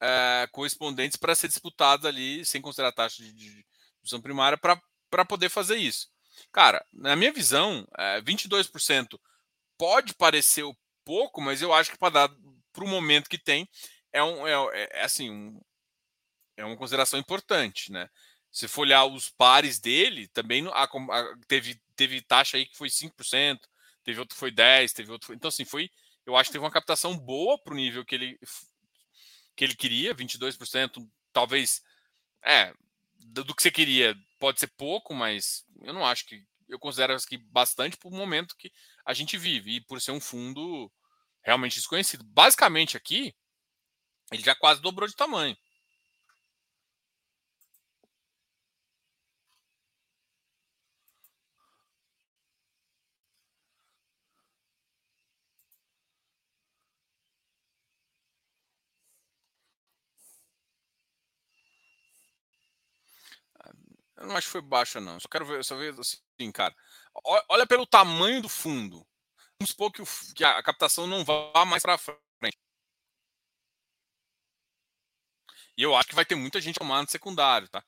é, correspondentes para ser disputados ali, sem considerar a taxa de, de distribuição primária, para poder fazer isso. Cara, na minha visão, é, 22% pode parecer pouco, mas eu acho que para dar para o momento que tem, é, um, é, é, é assim, um, é uma consideração importante, né? Se for olhar os pares dele, também a, a, teve, teve taxa aí que foi 5%, teve outro que foi 10%, teve outro. Então, assim, foi. Eu acho que teve uma captação boa para o nível que ele, que ele queria, 22%, talvez. É, do, do que você queria, pode ser pouco, mas eu não acho que. Eu considero que bastante para o momento que a gente vive e por ser um fundo realmente desconhecido. Basicamente aqui, ele já quase dobrou de tamanho. Eu não acho que foi baixa, não. Só quero ver, só ver assim, cara. Olha pelo tamanho do fundo. Vamos supor que, o, que a captação não vá mais para frente. E eu acho que vai ter muita gente tomando secundário, tá?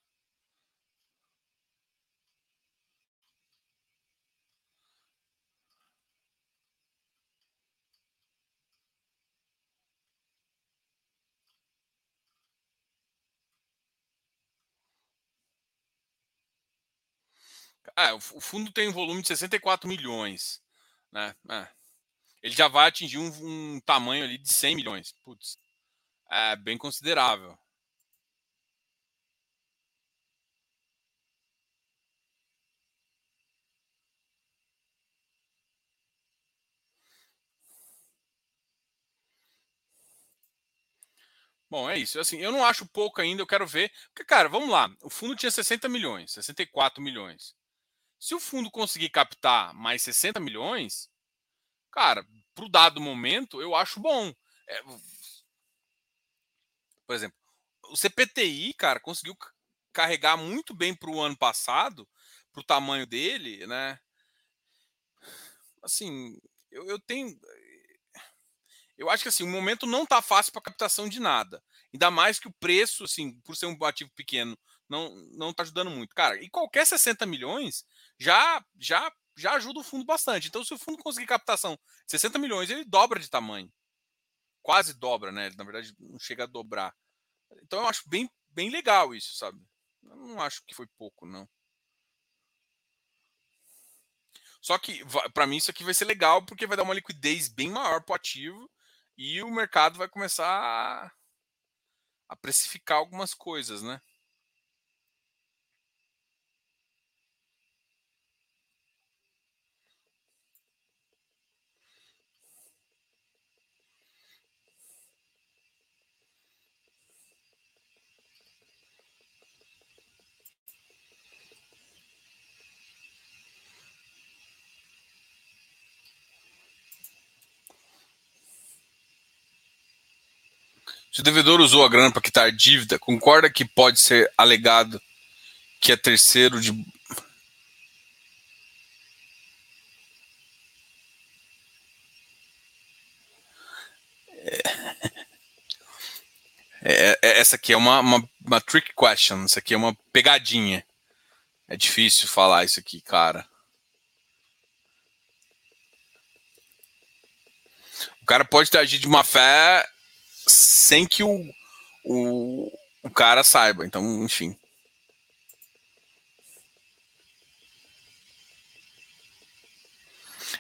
É, o fundo tem um volume de 64 milhões. Né? É. Ele já vai atingir um, um, tamanho ali de 100 milhões. Putz, é bem considerável. Bom, é isso. Assim, eu não acho pouco ainda, eu quero ver. Porque, cara, vamos lá. O fundo tinha 60 milhões, 64 milhões. Se o fundo conseguir captar mais 60 milhões, cara, para o dado momento, eu acho bom. É, por exemplo, o CPTI, cara, conseguiu carregar muito bem para o ano passado, para o tamanho dele, né? Assim, eu, eu tenho. Eu acho que assim, o momento não está fácil para captação de nada. Ainda mais que o preço, assim, por ser um ativo pequeno, não não está ajudando muito. Cara, e qualquer 60 milhões já já já ajuda o fundo bastante. Então, se o fundo conseguir captação 60 milhões, ele dobra de tamanho. Quase dobra, né? Na verdade, não chega a dobrar. Então, eu acho bem, bem legal isso, sabe? Eu não acho que foi pouco, não. Só que, para mim, isso aqui vai ser legal porque vai dar uma liquidez bem maior para o ativo e o mercado vai começar a, a precificar algumas coisas, né? Se o devedor usou a grana para quitar dívida, concorda que pode ser alegado que é terceiro de. É... É, é, essa aqui é uma, uma, uma trick question, essa aqui é uma pegadinha. É difícil falar isso aqui, cara. O cara pode ter agido de uma fé sem que o, o, o cara saiba. Então, enfim.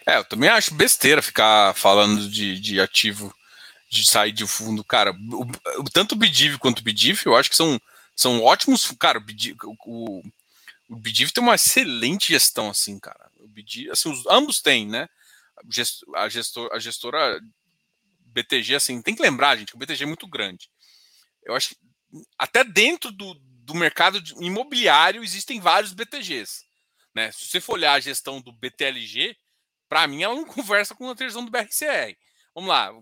É, eu também acho besteira ficar falando de, de ativo de sair de fundo. Cara, o, tanto o Bidiv quanto o Bidiv, eu acho que são, são ótimos. Cara, o Bidiv, o, o tem uma excelente gestão, assim, cara. O Bidiv, assim, os, ambos têm, né? A, a gestora BTG, assim, tem que lembrar, gente, que o BTG é muito grande. Eu acho que até dentro do, do mercado imobiliário existem vários BTGs. Né? Se você for olhar a gestão do BTLG, para mim ela não [LAUGHS] conversa com a gestão do BRCR. Vamos lá,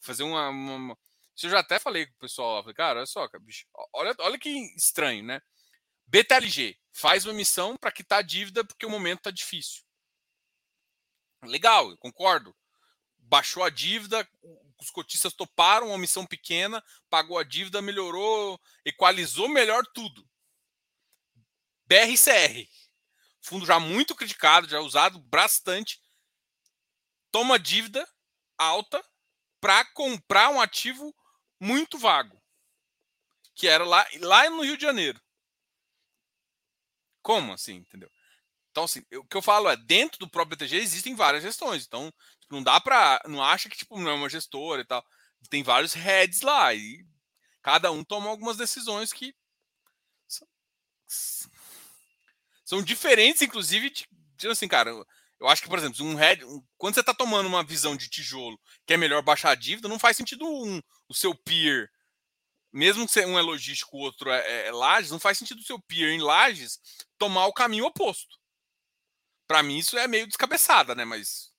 fazer uma, uma, Isso eu já até falei com o pessoal, falei, cara, olha só, bicho, olha, olha que estranho, né? BTLG faz uma emissão para quitar a dívida porque o momento está difícil. Legal, concordo baixou a dívida, os cotistas toparam uma missão pequena, pagou a dívida, melhorou, equalizou melhor tudo. BRCR, fundo já muito criticado, já usado bastante, toma dívida alta para comprar um ativo muito vago, que era lá, lá no Rio de Janeiro. Como assim, entendeu? Então, assim, o que eu falo é, dentro do próprio BTG existem várias gestões. Então, não dá para. Não acha que tipo, não é uma gestora e tal. Tem vários heads lá. E cada um toma algumas decisões que são, são diferentes, inclusive, de, de, assim, cara. Eu acho que, por exemplo, um head, um, quando você está tomando uma visão de tijolo que é melhor baixar a dívida, não faz sentido um, o seu peer, mesmo que um é logístico, o outro é, é, é lajes, não faz sentido o seu peer em lajes tomar o caminho oposto. Para mim, isso é meio descabeçada, né? Mas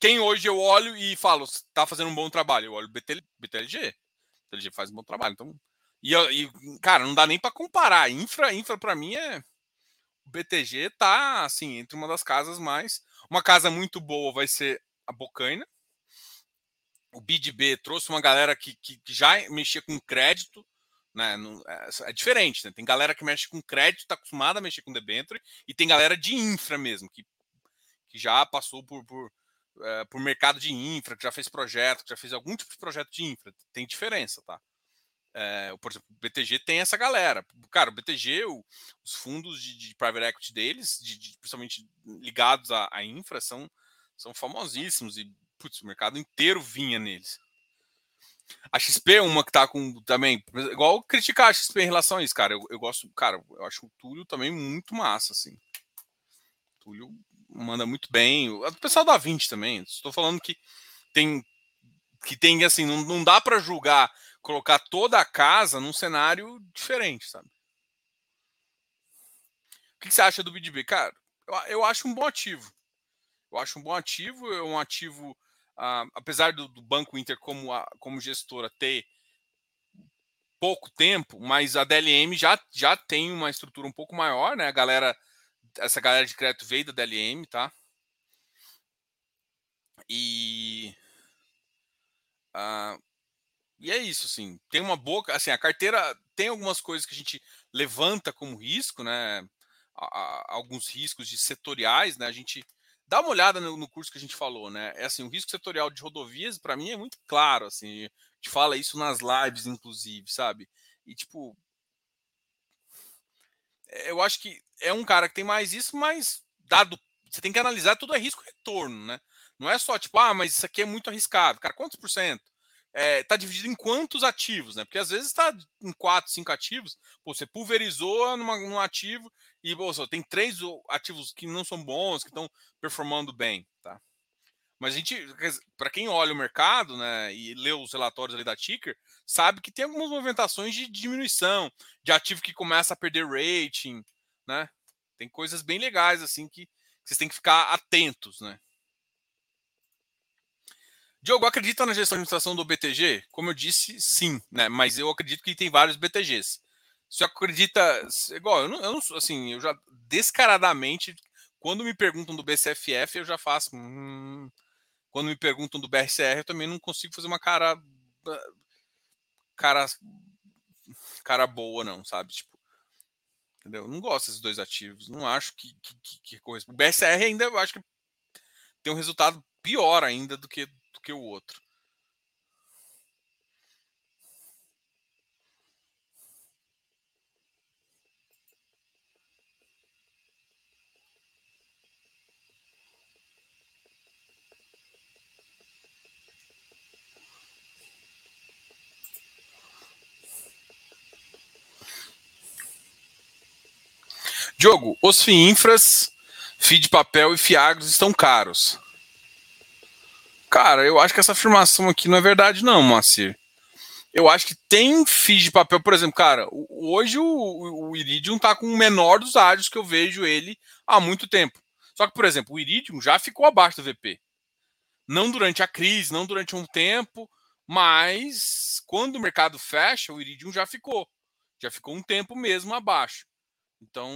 quem hoje eu olho e falo, tá fazendo um bom trabalho? Eu olho BTL, BTLG. BTLG faz um bom trabalho. Então, e, e cara, não dá nem para comparar. Infra, infra para mim é o BTG tá assim entre uma das casas mais. Uma casa muito boa vai ser a Bocaina. O BidB trouxe uma galera que, que, que já mexia com crédito, né? É, é, diferente, né? Tem galera que mexe com crédito, está acostumada a mexer com debenture, e tem galera de infra mesmo, que, que já passou por, por, é, por mercado de infra, que já fez projeto, que já fez algum tipo de projeto de infra. Tem diferença, tá? É, por exemplo, o BTG tem essa galera. Cara, o BTG, o, os fundos de, de, private equity deles, de, de, principalmente ligados à, à, infra, são, são famosíssimos e putz, o mercado inteiro vinha neles. A XP é uma que tá com também. Igual criticar a XP em relação a isso, cara. Eu, eu gosto, cara, eu acho o Túlio também muito massa, assim. O Túlio manda muito bem. O pessoal da 20 também. Estou falando que tem. Que tem, assim, não, não dá para julgar colocar toda a casa num cenário diferente, sabe? O que, você acha do BDB? Cara, eu, eu, acho um bom ativo. Eu acho um bom ativo, é um ativo, ah, apesar do, do, Banco Inter como, a, como gestora ter pouco tempo, mas a DLM já, já tem uma estrutura um pouco maior, né? A galera, essa galera de crédito veio da DLM, tá? E uh, e é isso, assim. Tem uma boa. Assim, a carteira tem algumas coisas que a gente levanta como risco, né? alguns riscos de setoriais, né? A gente dá uma olhada no, no, curso que a gente falou, né? É assim, o risco setorial de rodovias, para mim, é muito claro, assim. A gente fala isso nas lives, inclusive, sabe? E, tipo. Eu acho que é um cara que tem mais isso, mas dado. Você tem que analisar tudo é risco retorno, né? Não é só tipo, ah, mas isso aqui é muito arriscado. Cara, quantos por cento? é, tá dividido em quantos ativos, né? Porque às vezes está em quatro, cinco ativos, pô, você pulverizou numa, num ativo e pô, tem três ativos que não são bons, que estão performando bem, tá? Mas a gente, para quem olha o mercado, né, e lê os relatórios ali da Ticker, sabe que tem algumas movimentações de diminuição, de ativo que começa a perder rating, né? Tem coisas bem legais assim que vocês têm que ficar atentos, né? Diogo, acredita na gestão de administração do BTG? Como eu disse, sim, né? Mas eu acredito que tem vários BTGs. Você acredita. Igual, eu não, eu não assim, eu já descaradamente, quando me perguntam do BCFF, eu já faço. Hum, quando me perguntam do BRCR, eu também não consigo fazer uma cara. Cara. Cara boa, não, sabe? Tipo. Entendeu? Eu não gosto desses dois ativos. Não acho que, que, que, corresponde. O BRCR ainda eu acho que tem um resultado pior ainda do que do que o outro. Diogo, os FIINFRAs, FII de papel e FIAGROS estão caros. Cara, eu acho que essa afirmação aqui não é verdade, não, Moacir. Eu acho que tem FIIs de papel, por exemplo, cara, hoje o, o Iridium tá com o menor dos áreas que eu vejo ele há muito tempo. Só que, por exemplo, o Iridium já ficou abaixo do VP. Não durante a crise, não durante um tempo, mas quando o mercado fecha, o Iridium já ficou. Já ficou um tempo mesmo abaixo. Então,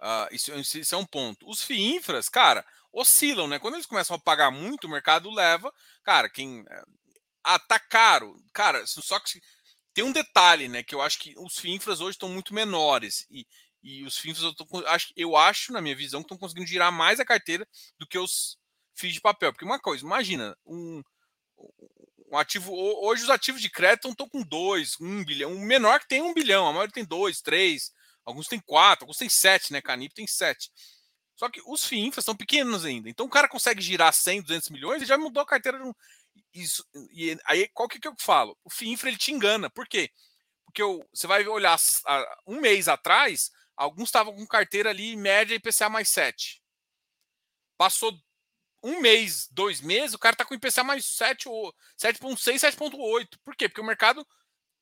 uh, isso, isso, é um ponto. Os FII infras, cara, oscilam, né? Quando eles começam a pagar muito, o mercado leva. Cara, quem. Ah, tá caro. Cara, só que tem um detalhe, né? Que eu acho que os FINFRAs hoje estão muito menores. E, e os FINFRAs, eu, tô, eu acho, na minha visão, que estão conseguindo girar mais a carteira do que os FIIs de papel. Porque uma coisa, imagina, um, um ativo. Hoje os ativos de crédito estão com 2, 1 um bilhão. O menor que tem 1 um bilhão, a maioria tem 2, 3, alguns tem 4, alguns tem 7, né? Canip tem 7. Só que os FIINFAs são pequenos ainda. Então o cara consegue girar 100, 200 milhões e já mudou a carteira. De um... Isso, e aí, qual que, que eu falo? O FIINFRA ele te engana. Por quê? Porque eu, você vai olhar um mês atrás, alguns estavam com carteira ali média IPCA mais 7. Passou um mês, dois meses, o cara está com IPCA mais 7,6, 7,8. Por quê? Porque o mercado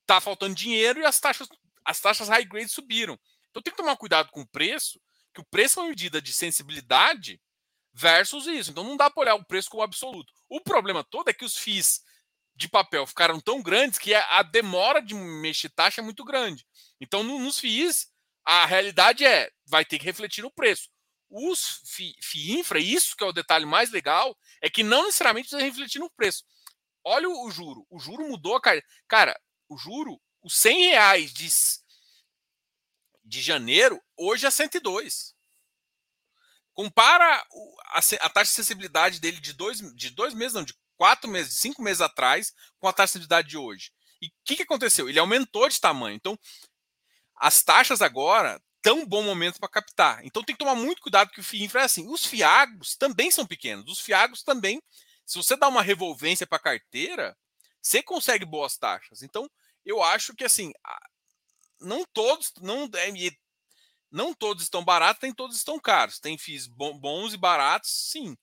tá faltando dinheiro e as taxas, as taxas high grade subiram. Então tem que tomar cuidado com o preço que o preço é uma medida de sensibilidade versus isso. Então não dá para olhar o preço como absoluto. O problema todo é que os FIIs de papel ficaram tão grandes que a demora de mexer taxa é muito grande. Então, nos FIIs, a realidade é, vai ter que refletir no preço. Os FI, infra, isso que é o detalhe mais legal, é que não necessariamente precisa refletir no preço. Olha o, o juro. O juro mudou a cara. Cara, o juro, os 100 reais de, de janeiro, hoje é 102. Compara a, a, taxa de sensibilidade dele de dois, de dois meses, não, de quatro meses, cinco meses atrás, com a taxa de sensibilidade de hoje. E o que, que aconteceu? Ele aumentou de tamanho. Então, as taxas agora tão bom momento para captar. Então tem que tomar muito cuidado que o FII infra é assim. Os fiagos também são pequenos. Os fiagos também, se você dá uma revolvência para carteira, você consegue boas taxas. Então, eu acho que assim, não todos, não é, não todos estão baratos, nem todos estão caros. Tem FIIs bons e baratos, sim.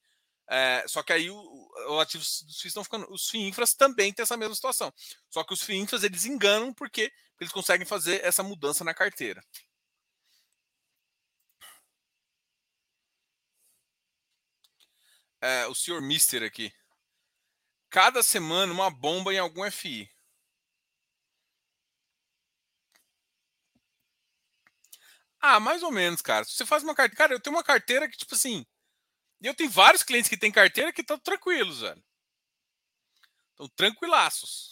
É, só que aí os ativos dos FIIs estão ficando. Os FII infras também têm essa mesma situação. Só que os FII infras eles enganam porque eles conseguem fazer essa mudança na carteira. É, o senhor Mister aqui. Cada semana uma bomba em algum FI. Ah, mais ou menos, cara. Se você faz uma carteira. Cara, eu tenho uma carteira que, tipo assim. Eu tenho vários clientes que têm carteira que estão tranquilos, velho. Estão tranquilaços.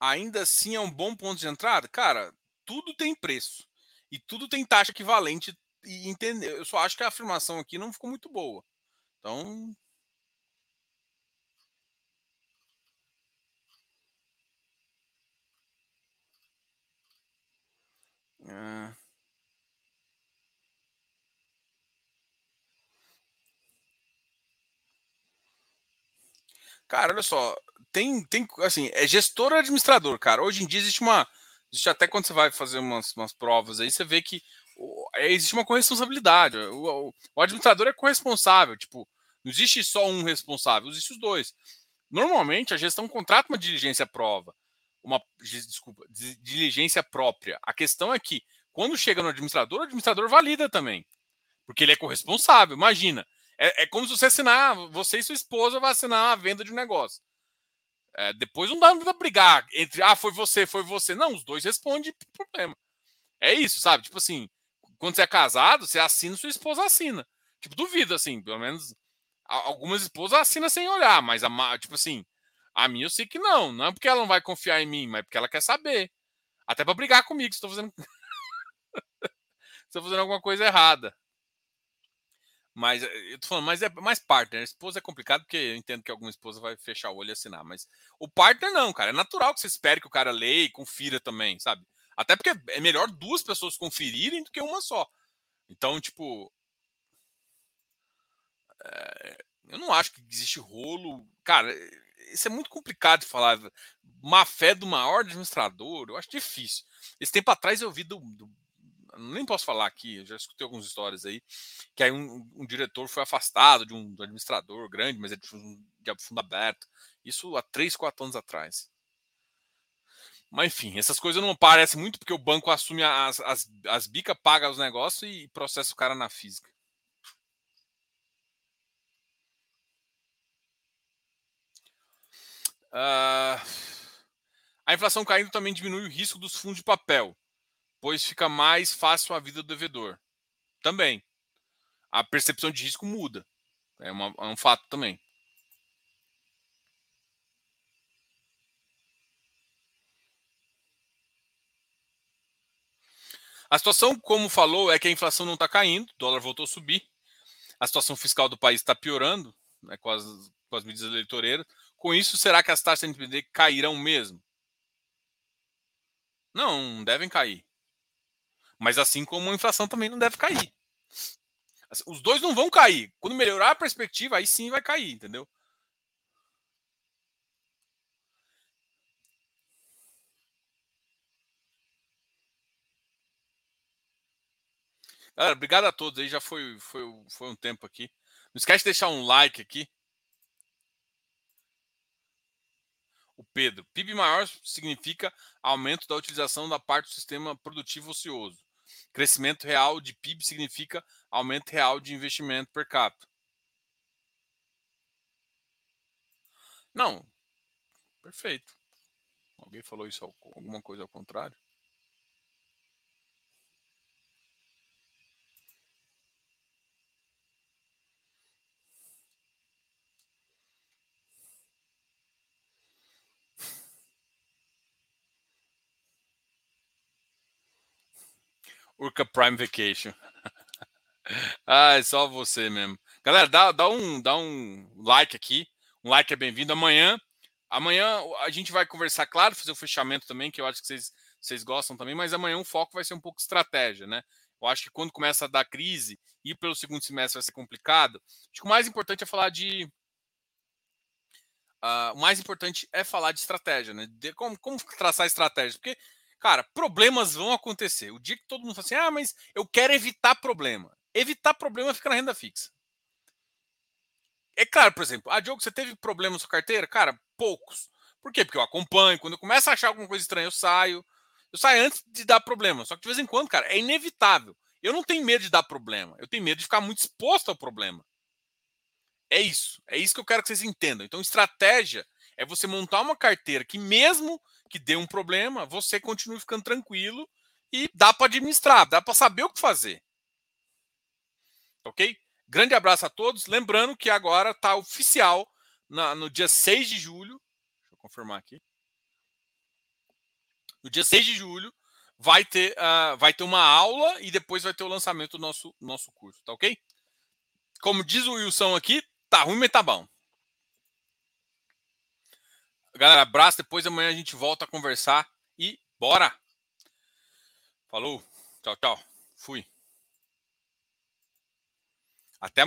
Ainda assim é um bom ponto de entrada? Cara, tudo tem preço e tudo tem taxa equivalente e entender. Eu só acho que a afirmação aqui não ficou muito boa. Então, é... Cara, olha só, tem, tem assim, é gestor ou administrador, cara. Hoje em dia existe uma Existe até quando você vai fazer umas, umas provas aí, você vê que é, existe uma corresponsabilidade. O, o, o administrador é corresponsável. Tipo, não existe só um responsável, existe os dois. Normalmente a gestão contrata uma diligência prova, uma desculpa, diligência própria. A questão é que quando chega no administrador, o administrador valida também, porque ele é corresponsável. Imagina, é, é como se você assinar, você e sua esposa vai assinar a venda de um negócio. É, depois não dá para brigar entre, ah, foi você, foi você. Não, os dois respondem pro problema. É isso, sabe? Tipo assim, quando você é casado, você assina, sua esposa assina. Tipo, duvido, assim, pelo menos algumas esposas assinam sem olhar, mas a, tipo assim, a minha eu sei que não. Não é porque ela não vai confiar em mim, mas porque ela quer saber. Até para brigar comigo, se estou fazendo. [LAUGHS] estou fazendo alguma coisa errada. Mas eh, eu tô falando, mas é mais partner. Esposa é complicado porque eu entendo que alguma esposa vai fechar o olho e assinar. Mas o partner não, cara. É natural que você espere que o cara leia e confira também, sabe? Até porque é melhor duas pessoas conferirem do que uma só. Então, tipo. É, eu não acho que existe rolo. Cara, isso é muito complicado de falar. Má fé do maior administrador, eu acho difícil. Esse tempo atrás eu vi do, do nem posso falar aqui, já escutei algumas histórias aí, que aí um, um diretor foi afastado de um administrador grande, mas é de, um, de fundo aberto. Isso há três, quatro anos atrás. Mas enfim, essas coisas não parecem muito porque o banco assume as, as, as bicas, paga os negócios e processa o cara na física. Uh, a inflação caindo também diminui o risco dos fundos de papel pois fica mais fácil a vida do devedor. Também. A percepção de risco muda. É, uma, é um fato também. A situação, como falou, é que a inflação não está caindo, o dólar voltou a subir, a situação fiscal do país está piorando né, com, as, com as medidas eleitoreiras. Com isso, será que as taxas de NPD cairão mesmo? Não, devem cair. Mas assim como a inflação também não deve cair. Os dois não vão cair. Quando melhorar a perspectiva, aí sim vai cair, entendeu? Galera, obrigado a todos aí. Já foi, foi, foi um tempo aqui. Não esquece de deixar um like aqui. O Pedro. PIB maior significa aumento da utilização da parte do sistema produtivo ocioso. Crescimento real de PIB significa aumento real de investimento per capita. Não. Perfeito. Alguém falou isso alguma coisa ao contrário? Urca Prime Vacation. [LAUGHS] ah, é só você mesmo. Galera, dá, dá, um, dá um like aqui. Um like é bem-vindo. Amanhã, amanhã a gente vai conversar, claro, fazer o fechamento também, que eu acho que vocês, vocês gostam também, mas amanhã o foco vai ser um pouco estratégia, né? Eu acho que quando começa a dar crise, ir pelo segundo semestre vai ser complicado. Acho que o mais importante é falar de. Uh, o mais importante é falar de estratégia, né? De como, como traçar estratégias. Porque Cara, problemas vão acontecer. O dia que todo mundo fala assim, ah, mas eu quero evitar problema. Evitar problema fica na renda fixa. É claro, por exemplo, ah, Diogo, você teve problema na sua carteira? Cara, poucos. Por quê? Porque eu acompanho. Quando eu começo a achar alguma coisa estranha, eu saio. Eu saio antes de dar problema. Só que de vez em quando, cara, é inevitável. Eu não tenho medo de dar problema. Eu tenho medo de ficar muito exposto ao problema. É isso. É isso que eu quero que vocês entendam. Então, estratégia é você montar uma carteira que, mesmo que dê um problema, você continue ficando tranquilo e dá para administrar, dá para saber o que fazer. Ok? Grande abraço a todos. Lembrando que agora está oficial na, no dia 6 de julho. Deixa eu confirmar aqui. No dia 6 de julho vai ter, uh, vai ter uma aula e depois vai ter o lançamento do nosso, nosso curso, tá ok? Como diz o Wilson aqui, tá ruim, mas tá bom. Galera, abraço. Depois amanhã a gente volta a conversar e bora! Falou. Tchau, tchau. Fui. Até amanhã.